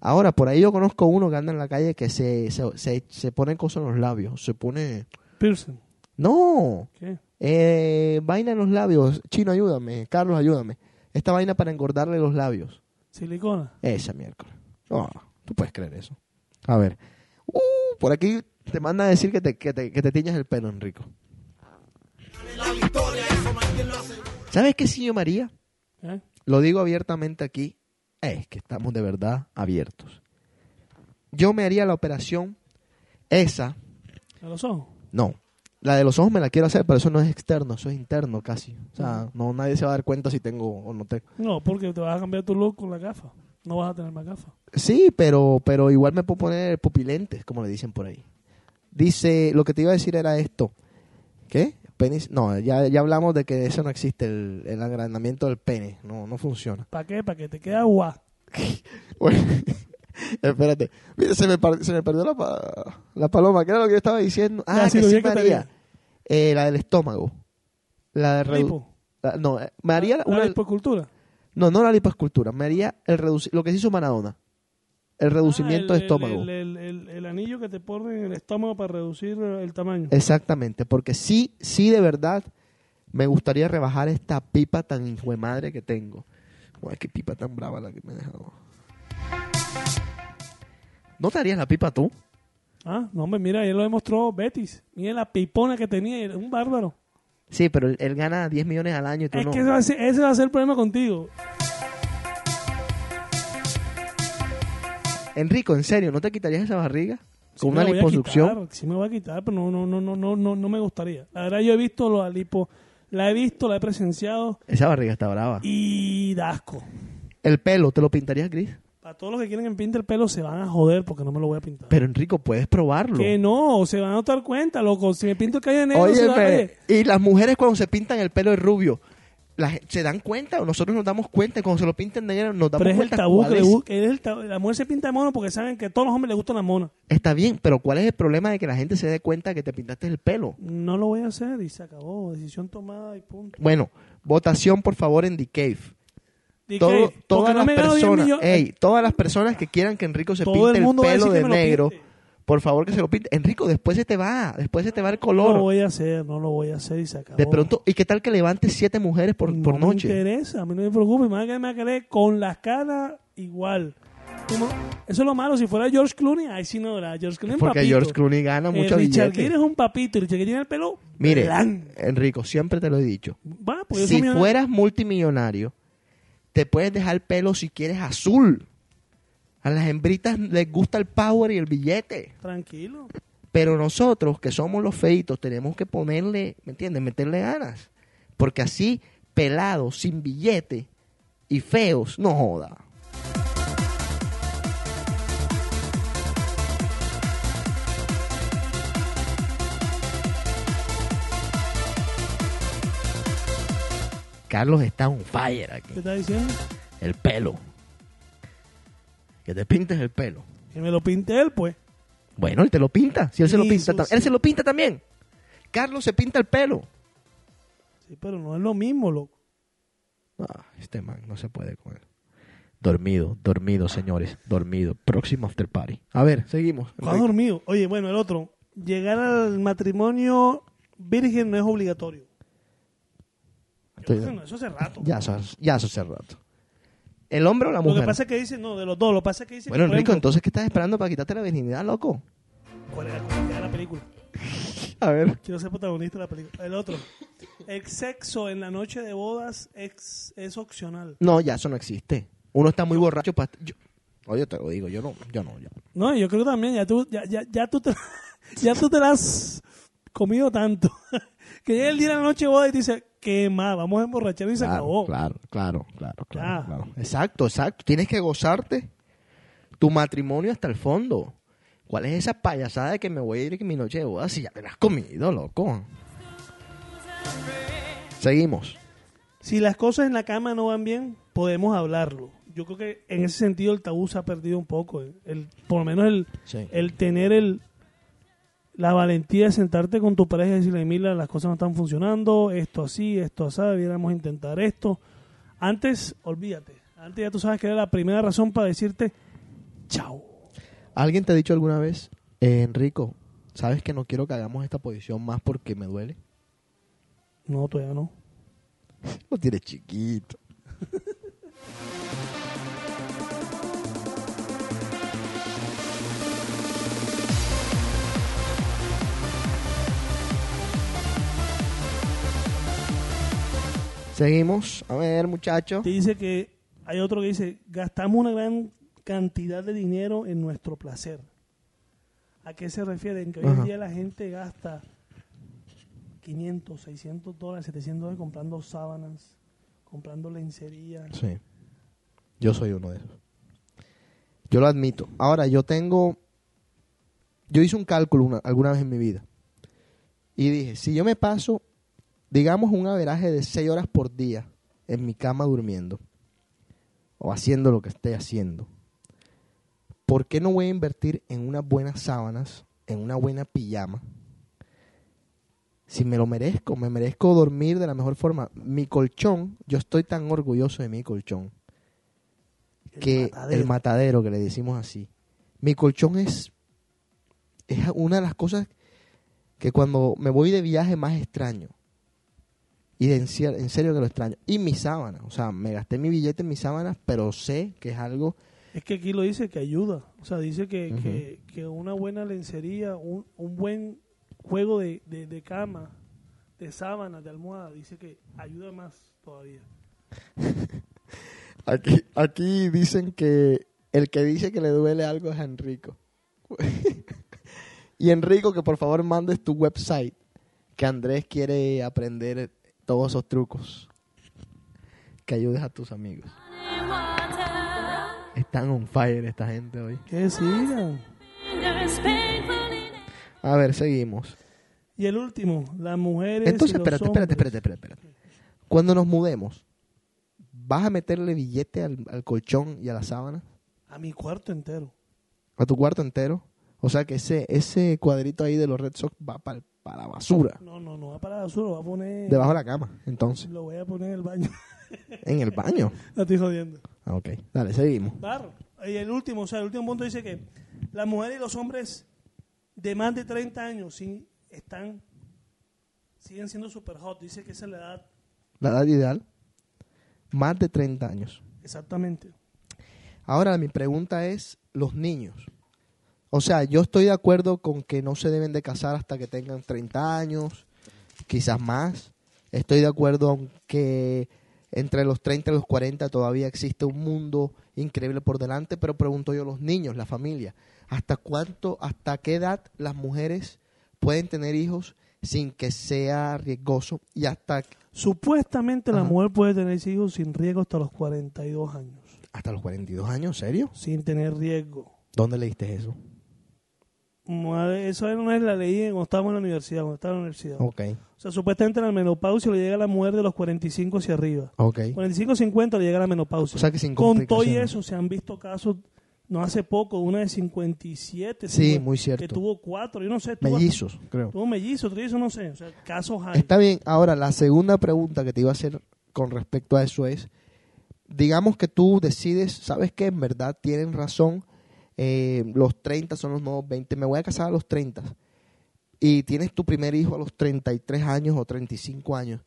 Ahora, por ahí yo conozco uno que anda en la calle que se, se, se, se pone cosas en los labios. Se pone... Pearson. No, ¿Qué? eh, vaina en los labios. Chino, ayúdame. Carlos, ayúdame. Esta vaina para engordarle los labios. Silicona. Esa miércoles. Oh, tú puedes creer eso. A ver. Uh, por aquí te manda a decir que te, que te, que te tiñas el pelo, Enrico. ¿Sabes qué, señor María? ¿Eh? Lo digo abiertamente aquí. Es que estamos de verdad abiertos. Yo me haría la operación esa. ¿A los ojos? No. La de los ojos me la quiero hacer, pero eso no es externo, eso es interno casi. O sea, no nadie se va a dar cuenta si tengo o no tengo. No, porque te vas a cambiar tu look con la gafa. No vas a tener más gafas. Sí, pero, pero igual me puedo poner pupilentes, como le dicen por ahí. Dice, lo que te iba a decir era esto. ¿Qué? Penis, no, ya, ya hablamos de que eso no existe, el, el agrandamiento del pene. No, no funciona. ¿Para qué? Para que te quede agua. Bueno, [laughs] [laughs] [laughs] espérate. Mira, se me, se me perdió la, pa- la paloma. ¿Qué era lo que yo estaba diciendo? Ah, La que cirugía sí, que María. haría. Eh, la del estómago. La de redu- Lipo. la- no, eh, me haría La una, lipoescultura. no, no la lipoescultura, me haría el lo que se hizo Maradona. El reducimiento Ah, de estómago. El, el- el- el anillo que te ponen en el estómago para reducir el tamaño. Exactamente, porque sí, sí de verdad me gustaría rebajar esta pipa tan hijo de madre que tengo. Ay, qué pipa tan brava la que me he dejado. ¿No te harías la pipa tú? Ah, no, hombre, mira, él lo demostró Betis. Mira la pipona que tenía, era un bárbaro. Sí, pero él, él gana 10 millones al año y tú Es no. que ese va, a ser, ese va a ser el problema contigo. Enrico, en serio, ¿no te quitarías esa barriga? Sí Con una liposucción. sí me voy a quitar, pero no, no, no, no, no, no, no me gustaría. La verdad, yo he visto la lipo, la he visto, la he presenciado Esa barriga está brava. y da asco. El pelo, ¿te lo pintarías gris? Todos los que quieren que me pinte el pelo se van a joder porque no me lo voy a pintar. Pero Enrico, puedes probarlo. que no, se van a dar cuenta, loco. Si me pinto el cabello de negro, se a Óyeme, ver. y las mujeres cuando se pintan el pelo de rubio, la ¿se dan cuenta? O nosotros nos damos cuenta, y cuando se lo pintan negro, nos damos Pero es el tabú que le es. es el tabú. La mujer se pinta de mono porque saben que a todos los hombres les gustan las monas. Está bien, pero ¿cuál es el problema de que la gente se dé cuenta que te pintaste el pelo? No lo voy a hacer y se acabó. Decisión tomada y punto. Bueno, votación por favor en The Cave. ¿Y Todo- todas no las me gano 10 personas, ey, todas las personas que quieran que Enrico se Todo pinte el mundo pelo de que me negro, por favor que se lo pinte. Enrico, después se te va, después se te va el No color. lo voy a hacer, no lo voy a hacer y se acabó. de pronto, ¿y qué tal que levantes siete mujeres por, no por me noche? interesa, a mí no me preocupa. Me van a me va a querer con las caras igual. Como- Eso es lo malo. Si fuera George Clooney, ahí sí no era. George Clooney es Porque papito. George Clooney gana Eh, mucho Richard billete. Gere es un papito. y Richard Gere tiene el pelo Mire, blanco. Enrico, siempre te lo he dicho. Va, pues Si millonario. fueras multimillonario, te puedes dejar el pelo si quieres azul. A las hembritas les gusta el power y el billete. Tranquilo. Pero nosotros, que somos los feitos, tenemos que ponerle, ¿me entiendes? Meterle ganas. Porque así, pelados, sin billete y feos, no joda. Carlos está on fire aquí. ¿Qué está diciendo? El pelo. Que te pintes el pelo. Que me lo pinte él, pues. Bueno, él te lo pinta. Si él se lo pinta, sí. él se lo pinta también. Carlos se pinta el pelo. Sí, pero no es lo mismo, loco. Ah, este man no se puede con él. Dormido, dormido, señores, dormido. Próximo after party. A ver, seguimos. Está dormido. Oye, bueno, el otro. Llegar al matrimonio virgen no es obligatorio. Yo Estoy- eso hace rato. Ya, eso, ya eso hace rato. ¿El hombre o la Lo mujer? que pasa es que dice, no, de los dos. Lo que pasa es que dice bueno, que, Enrico, ejemplo, entonces, ¿qué estás esperando para quitarte la virginidad, loco? ¿Cuál era, cuál era la película? [laughs] A ver. Quiero ser protagonista de la película. El otro. El sexo en la noche de bodas es, es opcional. No, ya eso no existe. Uno está muy borracho para... Yo, oye, te lo digo, yo no, yo no, ya. No, yo creo que también, ya tú, ya, ya, ya tú te, [laughs] ya tú te la has comido tanto. [laughs] que llega el día de la noche de boda y te dice, ¿qué más? Vamos a emborrachar y se Claro, acabó. claro, claro, claro, claro, claro. Exacto, exacto. Tienes que gozarte tu matrimonio hasta el fondo. ¿Cuál es esa payasada de que me voy a ir en mi noche de boda si ya te la has comido, loco? Seguimos. Si las cosas en la cama no van bien, podemos hablarlo. Yo creo que en ese sentido el tabú se ha perdido un poco. El, el- por lo menos el, Sí. el tener el la valentía de sentarte con tu pareja y decirle, mira, las cosas no están funcionando, esto así, esto así, debiéramos intentar esto. Antes, olvídate. Antes ya tú sabes que era la primera razón para decirte, chao. ¿Alguien te ha dicho alguna vez, eh, Enrico, sabes que no quiero que hagamos esta posición más porque me duele? No, todavía no. [laughs] Lo tienes chiquito. [laughs] Seguimos. A ver, muchachos. Te dice que hay otro que dice, gastamos una gran cantidad de dinero en nuestro placer. ¿A qué se refiere? En que hoy en día la gente gasta 500, 600 dólares, 700 dólares comprando sábanas, comprando lencería. Sí. Yo soy uno de esos. Yo lo admito. Ahora, yo tengo... Yo hice un cálculo una- alguna vez en mi vida. Y dije, si yo me paso, digamos, un averaje de 6 horas por día en mi cama durmiendo, o haciendo lo que esté haciendo, ¿por qué no voy a invertir en unas buenas sábanas, en una buena pijama? si me lo merezco, me merezco dormir de la mejor forma. Mi colchón, yo estoy tan orgulloso de mi colchón, que matadero. el matadero que le decimos así. Mi colchón es, es una de las cosas que cuando me voy de viaje más extraño. Y de en, en serio que lo extraño. Y mi sábana. O sea, me gasté mi billete en mis sábanas, pero sé que es algo... Es que aquí lo dice que ayuda. O sea, dice que, que, que una buena lencería, un, un buen juego de, de, de cama, de sábana, de almohada, dice que ayuda más todavía. [laughs] Aquí, aquí dicen que el que dice que le duele algo es a Enrico. [laughs] y Enrico, que por favor mandes tu website, que Andrés quiere aprender todos esos trucos. Que ayudes a tus amigos. Están on fire esta gente hoy. Que sigan. A ver, seguimos. Y el último, las mujeres. Entonces, y los espérate, espérate, espérate, espérate, espérate. Cuando nos mudemos, ¿vas a meterle billete al, al colchón y a la sábana? A mi cuarto entero. ¿A tu cuarto entero? O sea que ese, ese cuadrito ahí de los Red Sox va para la basura. No, no, no va para la basura, lo va a poner. Debajo de la cama, entonces. Lo voy a poner en el baño. [laughs] En el baño. [laughs] no estoy jodiendo. Ah, ok. Dale, seguimos. Claro. Y el último, o sea, el último punto dice que las mujeres y los hombres de más de 30 años sí están, siguen siendo super hot. Dice que esa es la edad La edad ideal. Más de 30 años. exactamente. Ahora, mi pregunta es, los niños. O sea, yo estoy de acuerdo con que no se deben de casar hasta que tengan 30 años, quizás más. Estoy de acuerdo en que entre los 30 y los 40 todavía existe un mundo increíble por delante, pero pregunto yo, los niños, la familia, ¿hasta cuánto, hasta qué edad las mujeres pueden tener hijos sin que sea riesgoso? Y hasta, Supuestamente la mujer puede tener hijos sin riesgo hasta los 42 años. hasta los 42 años, ¿serio? Sin tener riesgo. ¿Dónde leíste eso? Eso no es la ley cuando estábamos en la universidad, cuando estaba en la universidad. Ok, O sea, supuestamente la menopausia le llega a la mujer de los 45 hacia arriba. ok. 45-50 le llega la menopausia. O sea que sin Con todo y eso se han visto casos, no hace poco, una de 57. Sí, tuvo- muy cierto. Que tuvo cuatro, yo no sé. Tuvo, Mellizos, creo. Tuvo mellizos, trillizos, no sé. O sea, casos hay. Está bien. Ahora, la segunda pregunta que te iba a hacer con respecto a eso es, digamos que tú decides, sabes que en verdad tienen razón, eh, los 30 son los nuevos 20, me voy a casar a los 30 y tienes tu primer hijo a los 33 años o 35 años.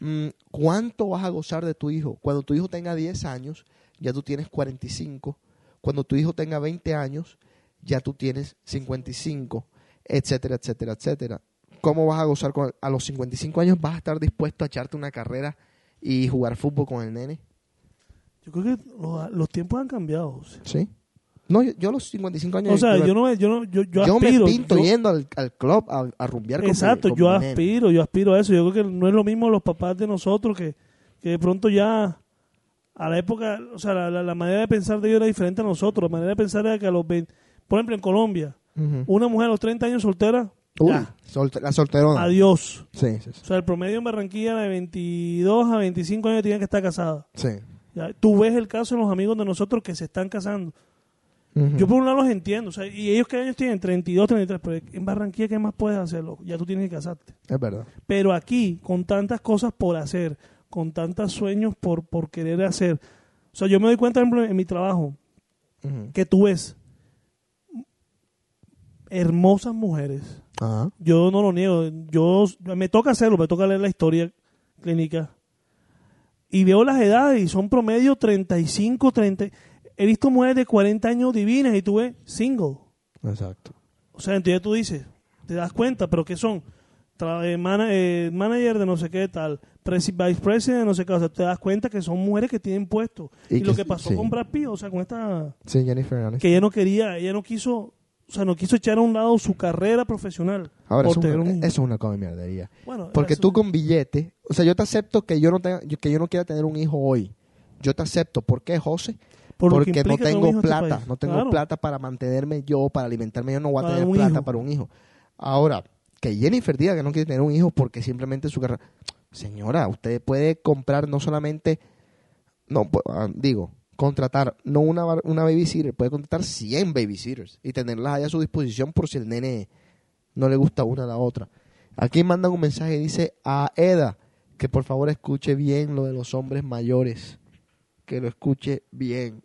Mm, ¿Cuánto vas a gozar de tu hijo? Cuando tu hijo tenga 10 años, ya tú tienes 45. Cuando tu hijo tenga 20 años, ya tú tienes 55, etcétera, etcétera, etcétera. ¿Cómo vas a gozar con a los 55 años? ¿Vas a estar dispuesto a echarte una carrera y jugar fútbol con el nene? Yo creo que los, los tiempos han cambiado. sea. ¿Sí? No, yo, yo a los 55 años... O sea, yo, yo no, me- yo no, yo, yo yo aspiro. me pinto yendo al, al club a, a rumbear con mi- Exacto, con yo nene. aspiro, yo aspiro a eso. Yo creo que no es lo mismo los papás de nosotros que, que de pronto ya a la época, o sea, la, la- la manera de pensar de ellos era diferente a nosotros. La manera de pensar era que a los 20, por ejemplo, en Colombia, una mujer a los 30 años soltera, Uy, ya, solte- la solterona. adiós. Sí, sí, sí. O sea, el promedio en Barranquilla de 22 a 25 años tiene que estar casada. Sí. Ya, Tú ves el caso de los amigos de nosotros que se están casando. Yo por un lado los entiendo, o sea, y ellos qué años tienen, 32, 33, pero en Barranquilla ¿qué más puedes hacerlo? Ya tú tienes que casarte. Es verdad. Pero aquí, con tantas cosas por hacer, con tantos sueños por, por querer hacer, o sea, yo me doy cuenta, por ejemplo, en mi trabajo, que tú ves hermosas mujeres. Yo no lo niego, yo me toca hacerlo, me toca leer la historia clínica y veo las edades y son promedio 35, 30. He visto mujeres de 40 años divinas y tú ves single. Exacto. O sea, entonces tú dices, te das cuenta, pero ¿qué son? Tra- eh, eh, manager de no sé qué tal, presi- vice president de no sé qué, o sea, te das cuenta que son mujeres que tienen puesto. Y Y, lo que- pasó sí. con Brad Pitt, o sea, con esta, Sí, Jennifer Aniston. que ella no quería, ella no quiso, o sea, no quiso echar a un lado su carrera profesional Ahora, eso, un eso es una come mierdería. Bueno, Porque eso- tú con billete, o sea, yo te acepto que yo no tenga, que yo no quiera tener un hijo hoy. Yo te acepto. ¿Por qué, José? Por Porque no tengo este plata, no tengo Claro. plata para mantenerme yo, para alimentarme yo, no voy a Para tener plata hijo. para un hijo. Ahora, que Jennifer diga que no quiere tener un hijo porque simplemente su carrera... Señora, usted puede comprar no solamente, no, ah, digo, contratar no una, una babysitter, puede contratar 100 babysitters y tenerlas ahí a su disposición por si el nene no le gusta una a la otra. Aquí mandan un mensaje, dice a Eda, que por favor escuche bien lo de los hombres mayores. Que lo escuche bien.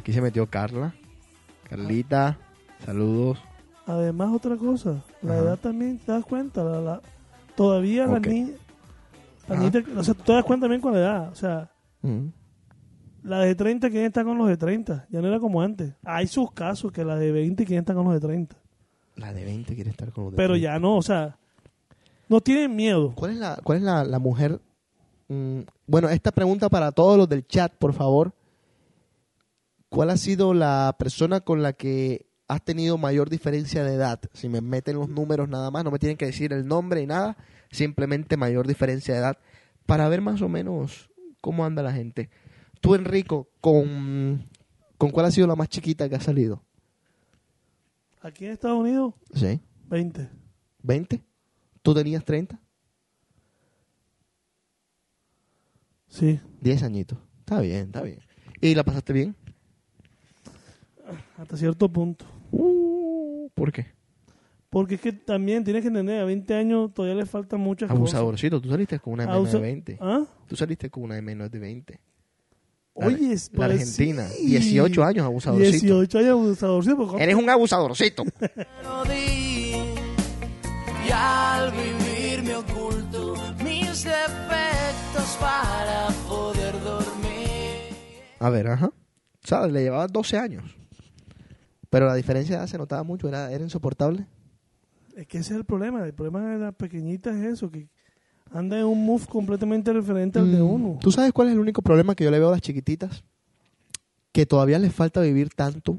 Aquí se metió Carla. Carlita, saludos. Además, otra cosa, la Ajá. edad también, ¿te das cuenta? La, la- todavía Ok. las niñas... las Ajá. niñas- o sea, tú te das cuenta también con la edad. O sea, Mm. la de 30 quieren estar con los de 30. Ya no era como antes. Hay sus casos que la de 20 quieren estar con los de 30. La de 20 quiere estar con los de Pero 30. ya no, o sea, no tienen miedo. ¿Cuál es la, cuál es la, la mujer? mm, bueno, esta pregunta para todos los del chat, por favor. ¿Cuál ha sido la persona con la que has tenido mayor diferencia de edad? Si me meten los números nada más, no me tienen que decir el nombre y nada, simplemente mayor diferencia de edad, para ver más o menos cómo anda la gente. Tú, Enrico, ¿con, ¿con cuál ha sido la más chiquita que ha salido? Aquí en Estados Unidos, Sí. 20. ¿20? ¿Tú tenías 30? Sí, 10 añitos. Está bien, está bien. ¿Y la pasaste bien? Hasta cierto punto. Uh, ¿Por qué? Porque es que también tienes que entender, a 20 años todavía le faltan muchas cosas. Abusadorcito, tú saliste con una de menos de 20. ¿Ah? Tú saliste con una de menos de 20. La- Oye, es- la pues Argentina, sí. 18 años abusadorcito. 18 años abusadorcito. porque- Eres un abusadorcito. [laughs] Y al vivir me oculto mis defectos para poder dormir. A ver, ajá. ¿Sabes? Le llevabas 12 años. Pero la diferencia de edad se notaba mucho, era, era insoportable. Es que ese es el problema. El problema de las pequeñitas es eso, que anda en un move completamente diferente al de Mm, uno. ¿Tú sabes cuál es el único problema que yo le veo a las chiquititas? Que todavía les falta vivir tanto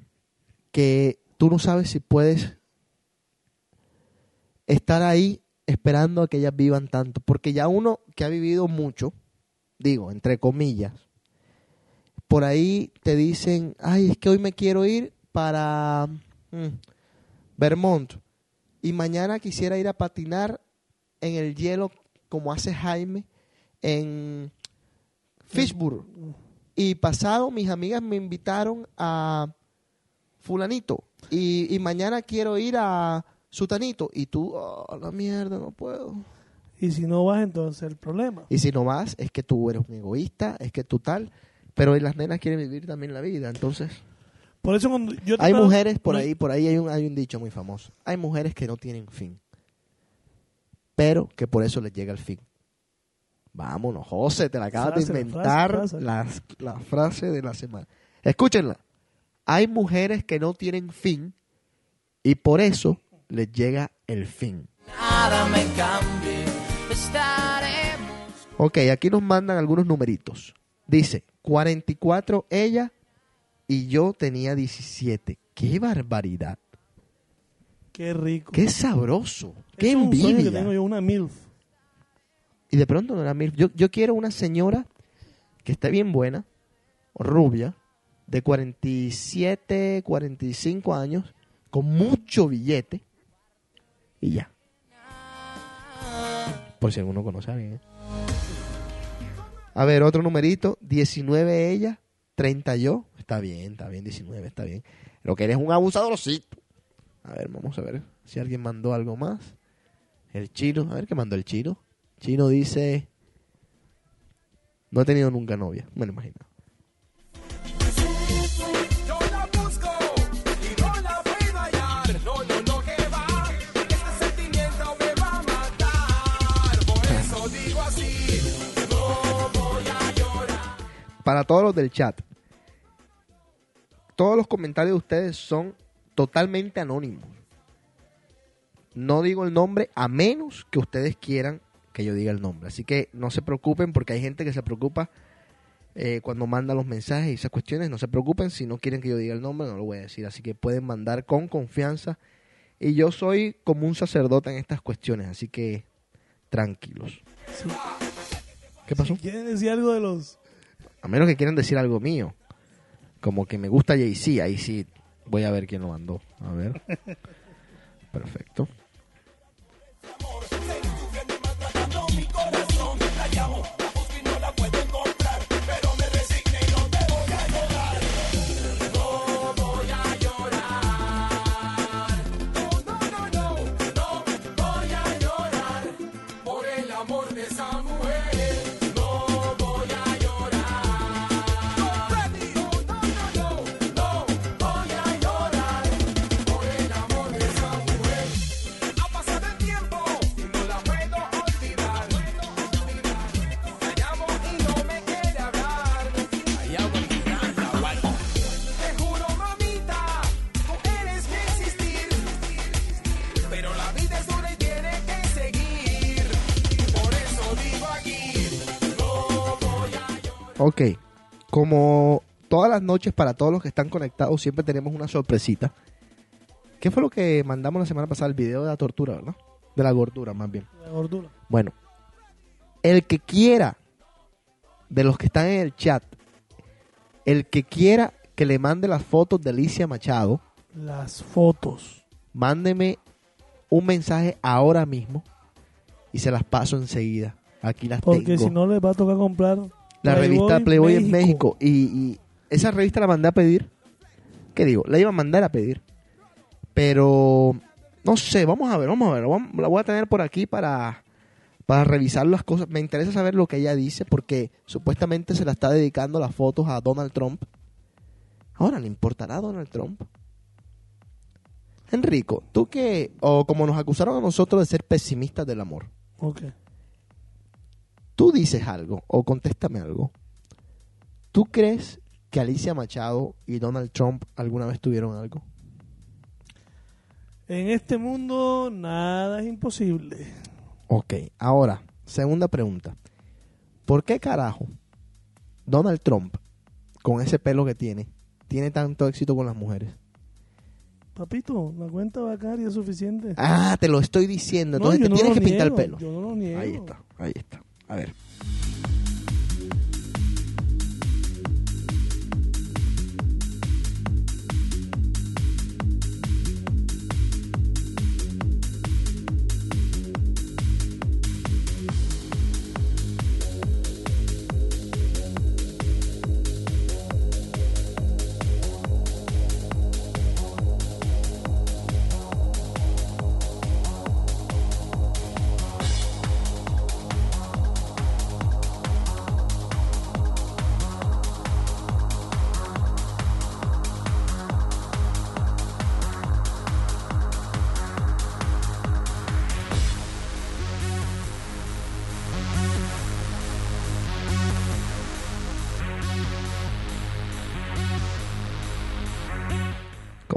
que tú no sabes si puedes estar ahí esperando a que ellas vivan tanto. Porque ya uno que ha vivido mucho, digo, entre comillas, por ahí te dicen, ay, es que hoy me quiero ir para mm, Vermont y mañana quisiera ir a patinar en el hielo como hace Jaime en Fishburne. Y pasado mis amigas me invitaron a fulanito y, y mañana quiero ir a sutanito y tú, oh, la mierda, no puedo. Y si no vas, entonces el problema. Y si no vas, es que tú eres un egoísta, es que tú tal, pero las nenas quieren vivir también la vida, entonces... Por eso cuando yo Hay mujeres por no- ahí, por ahí hay un, hay un dicho muy famoso. Hay mujeres que no tienen fin, pero que por eso les llega el fin. Vámonos, José, te la acabas Frase, de la inventar frase, frase. La, la frase de la semana. Escúchenla. Hay mujeres que no tienen fin y por eso les llega el fin. Nada me cambie, estaremos. Ok, aquí nos mandan algunos numeritos. Dice, 44 ella y yo tenía 17. ¡Qué barbaridad! Qué rico. ¡Qué sabroso! ¡Qué es un sueño que envidia! tengo yo, una MILF. Y de pronto no era mil. Yo, yo quiero una señora que esté bien buena, rubia, de 47, 45 años, con mucho billete y ya. Por si alguno conoce a alguien. ¿eh? A ver, otro numerito. 19 ella, 30 yo. Está bien, está bien, 19, está bien. Lo que eres un abusadorcito. A ver, vamos a ver si alguien mandó algo más. El chino, a ver qué mandó el chino. Chino dice, no he tenido nunca novia, me lo imagino. Para todos los del chat, todos los comentarios de ustedes son totalmente anónimos. No digo el nombre a menos que ustedes quieran que yo diga el nombre. Así que no se preocupen porque hay gente que se preocupa eh, cuando manda los mensajes y esas cuestiones. No se preocupen si no quieren que yo diga el nombre, no lo voy a decir. Así que pueden mandar con confianza Y yo soy como un sacerdote en estas cuestiones, así que tranquilos. Sí. ¿Qué pasó? ¿Quieren decir algo de los...? A menos que quieran decir algo mío. Como que me gusta Jay-Z, ahí sí voy a ver quién lo mandó. A ver. [laughs] Perfecto. Ok. Como todas las noches para todos los que están conectados, siempre tenemos una sorpresita. ¿Qué fue lo que mandamos la semana pasada? El video de la tortura, ¿verdad? De la gordura, más bien. La gordura. Bueno, el que quiera, de los que están en el chat, el que quiera que le mande las fotos de Alicia Machado, Las fotos. mándeme un mensaje ahora mismo y se las paso enseguida. Aquí las Porque tengo. si no les va a tocar comprar... la revista Playboy en México. Y, y esa revista la mandé a pedir. ¿Qué digo? La iba a mandar a pedir. Pero no sé, vamos a ver, vamos a ver. Vamos- La voy a tener por aquí para, para revisar las cosas. Me interesa saber lo que ella dice porque supuestamente se la está dedicando las fotos a Donald Trump. Ahora, ¿le importará a Donald Trump? Enrico, tú que, o como nos acusaron a nosotros de ser pesimistas del amor, Ok. Tú dices algo o contéstame algo. ¿Tú crees que Alicia Machado y Donald Trump alguna vez tuvieron algo? En este mundo nada es imposible. Ok, ahora, segunda pregunta. ¿Por qué carajo Donald Trump, con ese pelo que tiene, tiene tanto éxito con las mujeres? Papito, la cuenta bancaria es suficiente. Ah, te lo estoy diciendo. No, Entonces yo te no tienes que pintar el pelo. Yo no lo niego. Ahí está, ahí está. A ver.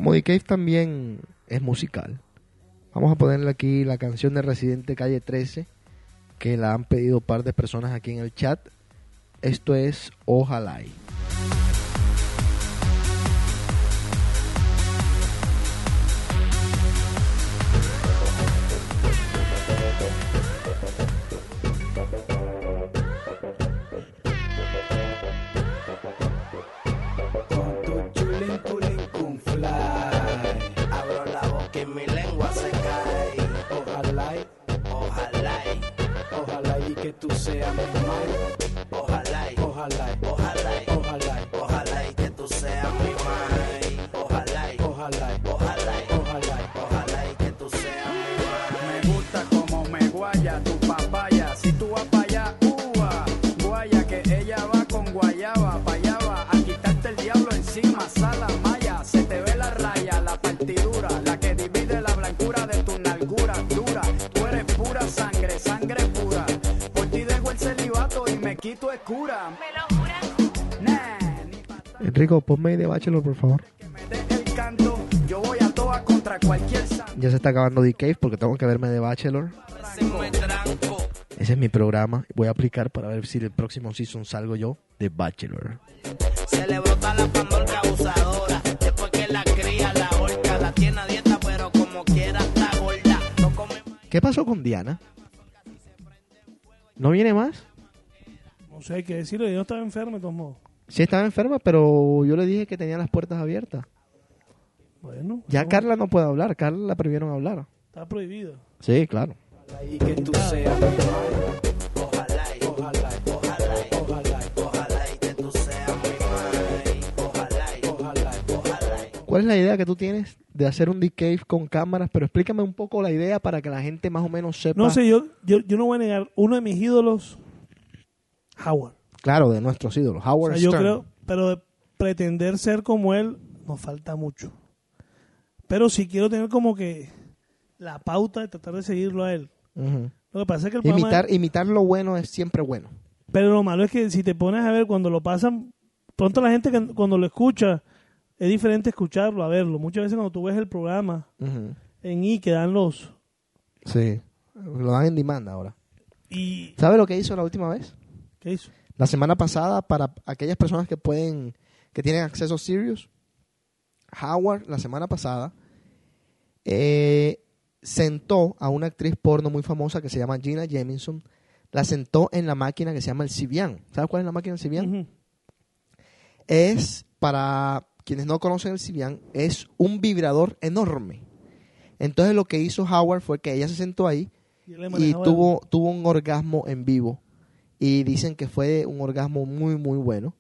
Como Cave también es musical, vamos a ponerle aquí la canción de Residente Calle 13, que la han pedido un par de personas aquí en el chat. Esto es Ojalá. Pa' Enrico, ponme de Bachelor, por favor. Ya se está acabando The Cave porque tengo que verme de Bachelor. Ese es mi programa. Voy a aplicar para ver si el próximo season salgo yo de Bachelor. ¿Qué pasó con Diana? ¿No viene más? No sé, hay que decirlo. Yo estaba enfermo, de todos modos. Sí estaba enferma, pero yo le dije que tenía las puertas abiertas. Bueno. Ya no, Carla no puede hablar. Carla la prohibieron hablar. Está prohibido. Sí, claro. Y que tú seas mi. Ojalá, y- ojalá, y- ojalá, y- ojalá, y- ojalá, y que tú seas mi mae. Ojalá, y- ojalá, y- ojalá, y- ¿Cuál es la idea que tú tienes de hacer un Dick Cave con cámaras? Pero explícame un poco la idea para que la gente más o menos sepa. No sé, yo, yo, yo no voy a negar. Uno de mis ídolos, Howard. Claro, de nuestros ídolos. O Howard sea, yo creo, pero de pretender ser como él, nos falta mucho. Pero sí quiero tener como que la pauta de tratar de seguirlo a él. Lo que pasa es que el programa- Imitar, imitar lo bueno es siempre bueno. Pero lo malo es que si te pones a ver cuando lo pasan, pronto la gente que- cuando lo escucha, es diferente escucharlo a verlo. Muchas veces cuando tú ves el programa en I que dan los... Sí. Lo dan en demanda ahora. ¿Y ¿Sabe lo que hizo la última vez? qué hizo? La semana pasada, para aquellas personas que pueden, que tienen acceso a Sirius, Howard, la semana pasada, eh, sentó a una actriz porno muy famosa que se llama Gina Jamison, la sentó en la máquina que se llama el Civian. ¿Sabes cuál es la máquina del Civian? Ujú. es, para quienes no conocen el Civian, es un vibrador enorme. Entonces lo que hizo Howard fue que ella se sentó ahí Y, y tuvo, tuvo un orgasmo en vivo. Y dicen que fue un orgasmo muy, muy bueno.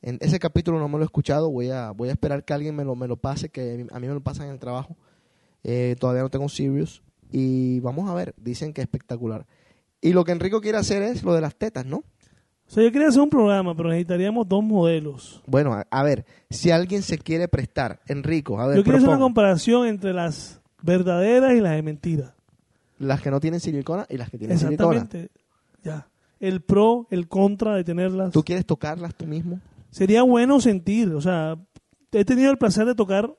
En ese capítulo no me lo he escuchado, voy a, voy a esperar que alguien me lo, me lo pase, que a mí me lo pasan en el trabajo. Eh, todavía no tengo Sirius. Y vamos a ver, dicen que es espectacular. Y lo que Enrico quiere hacer es lo de las tetas, ¿no? O sea, yo quería hacer un programa, pero necesitaríamos dos modelos. Bueno, a, a ver, si alguien se quiere prestar, Enrico, a ver, yo quería hacer una comparación entre las verdaderas y las de mentiras. las que no tienen silicona y las que tienen silicona. Exactamente. Ya. El pro, el contra de tenerlas. ¿Tú quieres tocarlas tú mismo? Sería bueno sentir, o sea, he tenido el placer de tocar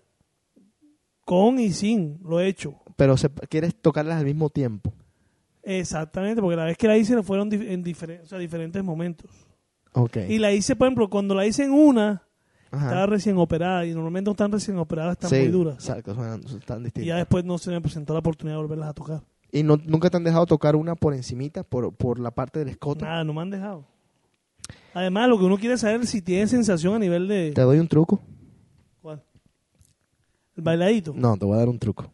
con y sin, lo he hecho. Pero se- quieres tocarlas al mismo tiempo. Exactamente, porque la vez que la hice fueron en diferen- o sea, diferentes momentos. Ok. Y la hice, por ejemplo, cuando la hice en una, Ajá. estaba recién operada y normalmente no están recién operadas, están Sí, muy duras. Exacto, son tan Y distintas. ya después no se me presentó la oportunidad de volverlas a tocar. ¿Y no, nunca te han dejado tocar una por encimita, por, por la parte del escote? Nada, no me han dejado. Además, lo que uno quiere saber es si tiene sensación a nivel de... ¿Te doy un truco? ¿Cuál? El bailadito. No, te voy a dar un truco.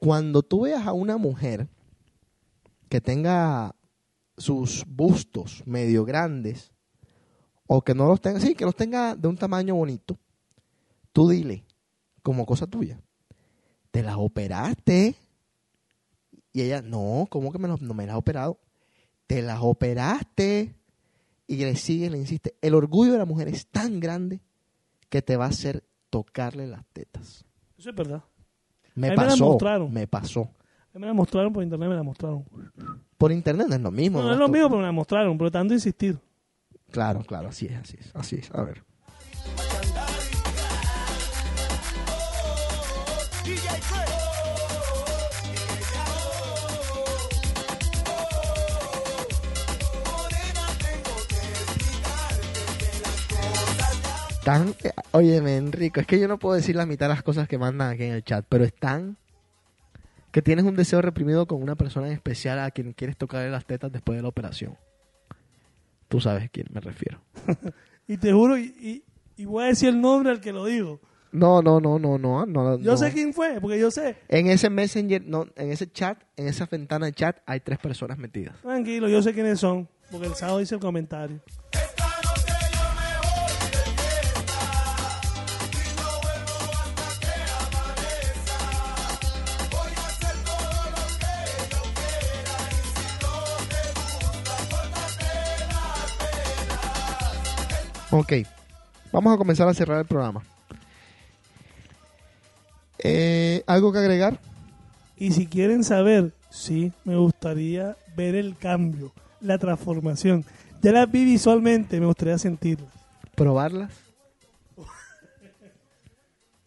Cuando tú veas a una mujer que tenga sus bustos medio grandes, o que no los tenga, sí, que los tenga de un tamaño bonito, tú dile, como cosa tuya, te las operaste. Y ella, no, ¿cómo que me no me las has operado? Te las operaste. Y le sigue, le insiste. El orgullo de la mujer es tan grande que te va a hacer tocarle las tetas. Eso es verdad. Me A mí me pasó. mostraron. Me pasó. A mí Me la mostraron por internet, me la mostraron. Por internet no es lo mismo. No, no es lo mismo, pero me la mostraron, por tanto insistir. Claro, claro, así es, así es, así es. A ver. Tan, eh, óyeme, Enrico, es que yo no puedo decir la mitad de las cosas que mandan aquí en el chat, pero están que tienes un deseo reprimido con una persona en especial a quien quieres tocarle las tetas después de la operación. Tú sabes a quién me refiero. [laughs] Y te juro, y, y- y voy a decir el nombre al que lo digo. No, no, no, no, no, no. Yo no. sé quién fue, porque yo sé. En ese messenger, no, en ese chat, en esa ventana de chat, hay tres personas metidas. Tranquilo, yo sé quiénes son, porque el sábado hice el comentario. Ok, vamos a comenzar a cerrar el programa. Eh, ¿Algo que agregar? Y si quieren saber, sí, me gustaría ver el cambio, la transformación. Ya las vi visualmente, me gustaría sentirlas. ¿Probarlas?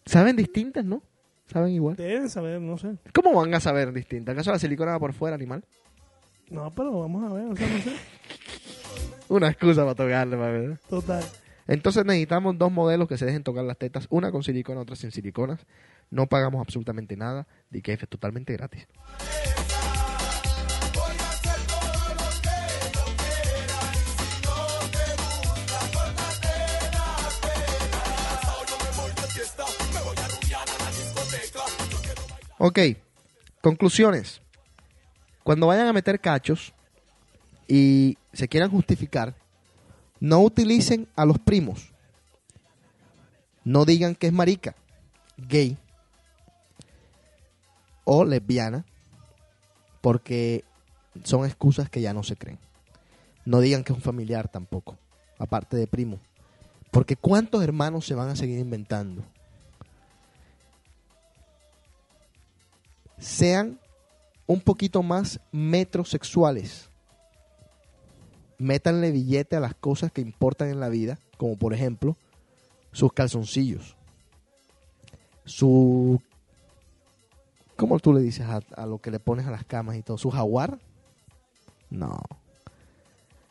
¿Saben distintas, no? ¿Saben igual? Deben saber, no sé. ¿Cómo van a saber distintas? ¿Acaso la silicona va por fuera, animal? No, pero vamos a ver, o sea, no sé. [laughs] Una excusa para tocarle, mami. Total. Entonces necesitamos dos modelos que se dejen tocar las tetas, una con silicona, otra sin siliconas. No pagamos absolutamente nada. DKF es totalmente gratis. Ok, conclusiones. Cuando vayan a meter cachos, y se quieran justificar, no utilicen a los primos. No digan que es marica, gay o lesbiana, porque son excusas que ya no se creen. No digan que es un familiar tampoco, aparte de primo. Porque ¿cuántos hermanos se van a seguir inventando? Sean un poquito más metrosexuales. Métanle billete a las cosas que importan en la vida, como por ejemplo sus calzoncillos. Su... ¿Cómo tú le dices a, a lo que le pones a las camas y todo? ¿Su jaguar? No.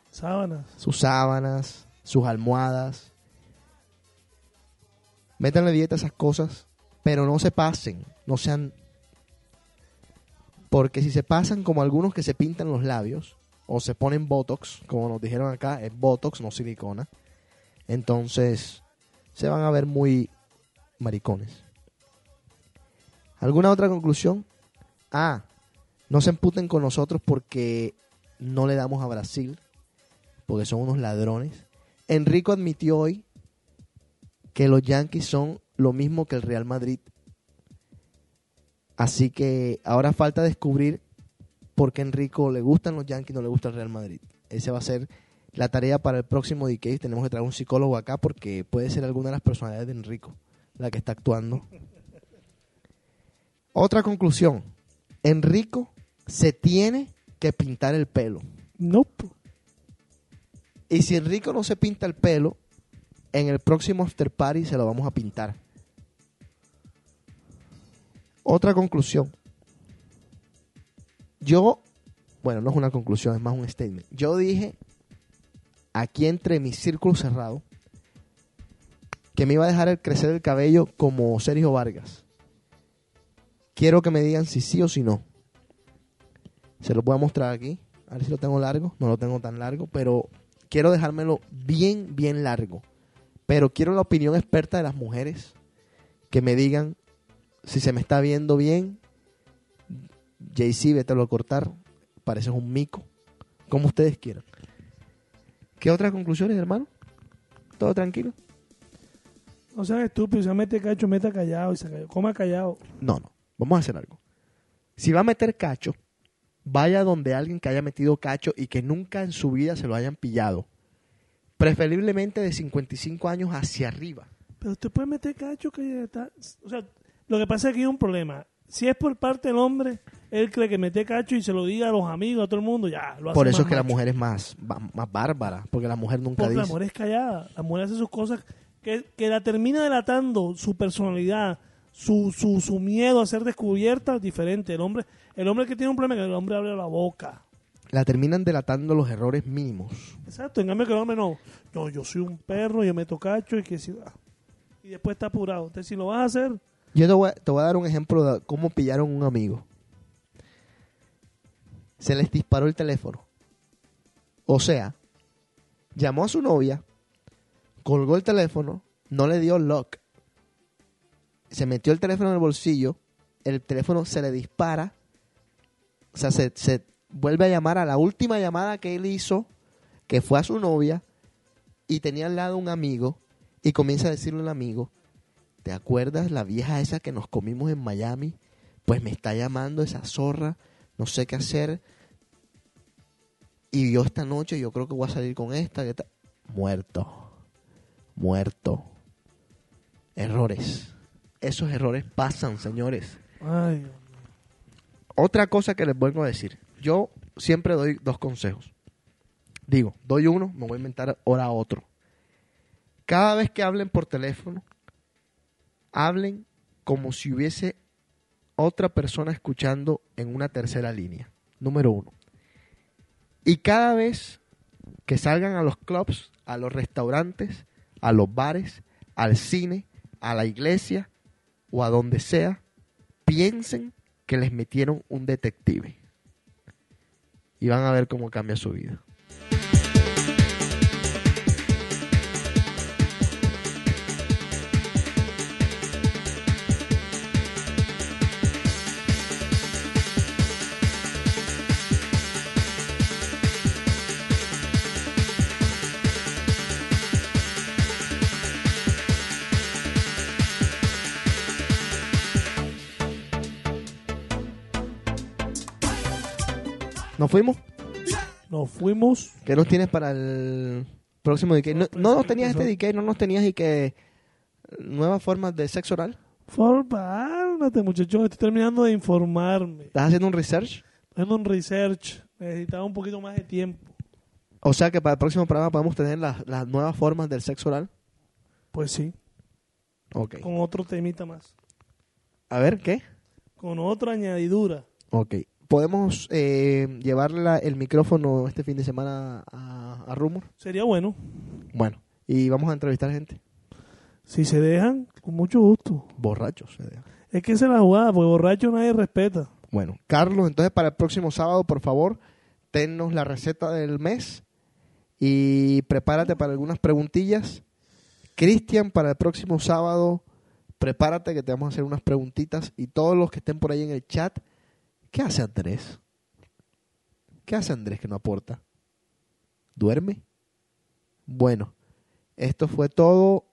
Sábanas. Sus sábanas, sus almohadas. Métanle billete a esas cosas, pero no se pasen. No sean porque si se pasan como algunos que se pintan los labios o se ponen Botox, como nos dijeron acá, es Botox, no silicona, entonces se van a ver muy maricones. ¿Alguna otra conclusión? Ah, no se emputen con nosotros porque no le damos a Brasil, porque son unos ladrones. Enrico admitió hoy que los Yankees son lo mismo que el Real Madrid Así que ahora falta descubrir por qué Enrico le gustan los Yankees y no le gusta el Real Madrid. Esa va a ser la tarea para el próximo DK. Tenemos que traer un psicólogo acá porque puede ser alguna de las personalidades de Enrico la que está actuando. Otra conclusión. Enrico se tiene que pintar el pelo. Nope. Y si Enrico no se pinta el pelo, en el próximo after party se lo vamos a pintar. Otra conclusión. Yo, bueno, no es una conclusión, es más un statement. Yo dije aquí entre mi círculo cerrado que me iba a dejar crecer el cabello como Sergio Vargas. Quiero que me digan si sí o si no. Se lo voy a mostrar aquí. A ver si lo tengo largo. No lo tengo tan largo, pero quiero dejármelo bien, bien largo. Pero quiero la opinión experta de las mujeres que me digan si se me está viendo bien. JC, vete a cortar. Pareces un mico. Como ustedes quieran. ¿Qué otras conclusiones, hermano? ¿Todo tranquilo? No seas estúpido, se mete cacho, meta callado y se calló. Coma callado. No, no. Vamos a hacer algo. Si va a meter cacho, vaya donde alguien que haya metido cacho y que nunca en su vida se lo hayan pillado. Preferiblemente de 55 años hacia arriba. Pero usted puede meter cacho que ya está. O sea, lo que pasa es que hay un problema. Si es por parte del hombre, él cree que mete cacho y se lo diga a los amigos, a todo el mundo, ya lo hace Por eso es que la mujer es más, más bárbara. Porque la mujer nunca Porque la dice. mujer es callada. La mujer hace sus cosas que, que la termina delatando su personalidad, su, su, su miedo a ser descubierta, diferente. El hombre, el hombre que tiene un problema es que el hombre abre la boca. La terminan delatando los errores mínimos. Exacto, en cambio que el hombre no. No, yo soy un perro, yo meto cacho y que si... ah. Y después está apurado. Entonces, si lo vas a hacer, Yo te voy, a, te voy a dar un ejemplo de cómo pillaron un amigo. Se les disparó el teléfono. O sea, llamó a su novia, colgó el teléfono, no le dio lock, se metió el teléfono en el bolsillo, el teléfono se le dispara, o sea, se, se vuelve a llamar a la última llamada que él hizo, que fue a su novia, y tenía al lado un amigo, y comienza a decirle al amigo, ¿Te acuerdas la vieja esa que nos comimos en Miami? Pues me está llamando esa zorra, no sé qué hacer. Y yo esta noche, yo creo que voy a salir con esta. que Muerto. Muerto. Errores. Esos errores pasan, señores. ay, Dios mío. Otra cosa que les vuelvo a decir. Yo siempre doy dos consejos. Digo, doy uno, me voy a inventar ahora otro. Cada vez que hablen por teléfono, hablen como si hubiese otra persona escuchando en una tercera línea. Número uno. Y cada vez que salgan a los clubs, a los restaurantes, a los bares, al cine, a la iglesia o a donde sea, piensen que les metieron un detective. Y van a ver cómo cambia su vida. ¿Nos fuimos? Nos fuimos. ¿Qué nos tienes para el próximo DK? No, no nos tenías este DK, no nos tenías y que nuevas formas de sexo oral. Formálmate, muchachos. Estoy terminando de informarme. ¿Estás haciendo un research? Haciendo un research. Necesitaba un poquito más de tiempo. O sea que para el próximo programa podemos tener las, las nuevas formas del sexo oral. Pues sí, Ok. con otro temita más. A ver, ¿qué? Con otra añadidura. Ok. ¿Podemos eh, llevarle la- el micrófono este fin de semana a, a Rumor? Sería bueno. Bueno. Y vamos a entrevistar gente. Si se dejan, con mucho gusto. Borrachos. se deja. Es que esa es la jugada, porque borracho nadie respeta. Bueno, Carlos, entonces para el próximo sábado, por favor, tennos la receta del mes y prepárate para algunas preguntillas. Cristian, para el próximo sábado, prepárate que te vamos a hacer unas preguntitas y todos los que estén por ahí en el chat, ¿qué hace Andrés? ¿Qué hace Andrés que no aporta? ¿Duerme? Bueno, esto fue todo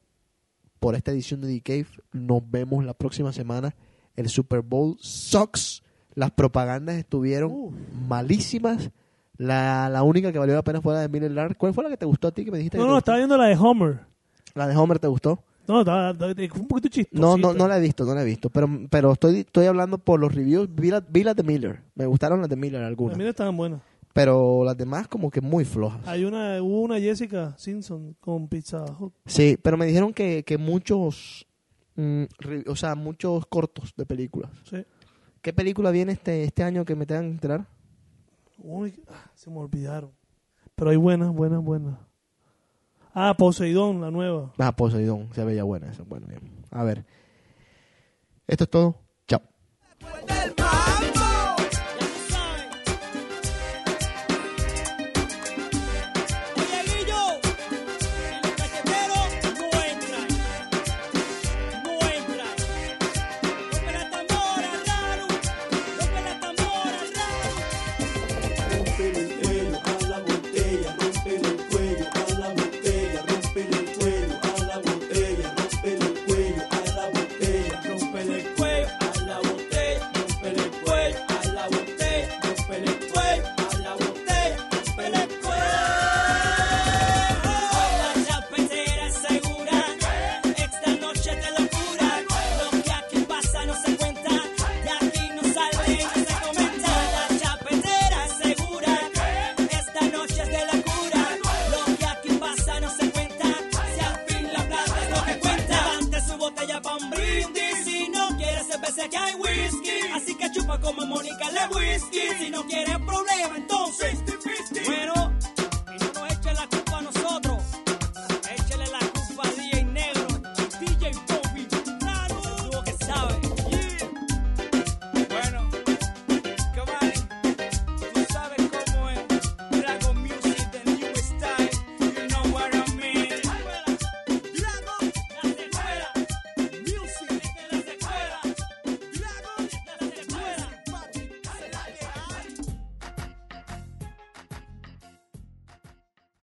por esta edición de The Cave. Nos vemos la próxima semana. El Super Bowl sucks. Las propagandas estuvieron Uh. malísimas. La, la única que valió la pena fue la de Miller Lard. ¿Cuál fue la que te gustó a ti que me dijiste? No, no, gustó? estaba viendo la de Homer. La de Homer te gustó. No, estaba- fue un poquito chistoso. No, no, no la he visto, no la he visto. Pero, pero estoy, estoy hablando por los reviews. Vi, la- vi las de Miller. Me gustaron las de Miller algunas. También estaban buenas. Pero las demás como que muy flojas. Hay una, hubo una Jessica Simpson con Pizza Hut. Sí, pero me dijeron que, que muchos, mm, re- o sea, muchos cortos de películas. Sí. ¿Qué película viene este, este año que me tengan que enterar? Uy, ah, se me olvidaron. Pero hay buenas, buenas, buenas. Ah, Poseidón, la nueva. Ah, Poseidón, se veía buena esa. Bueno, bien. A ver. Esto es todo. Chao.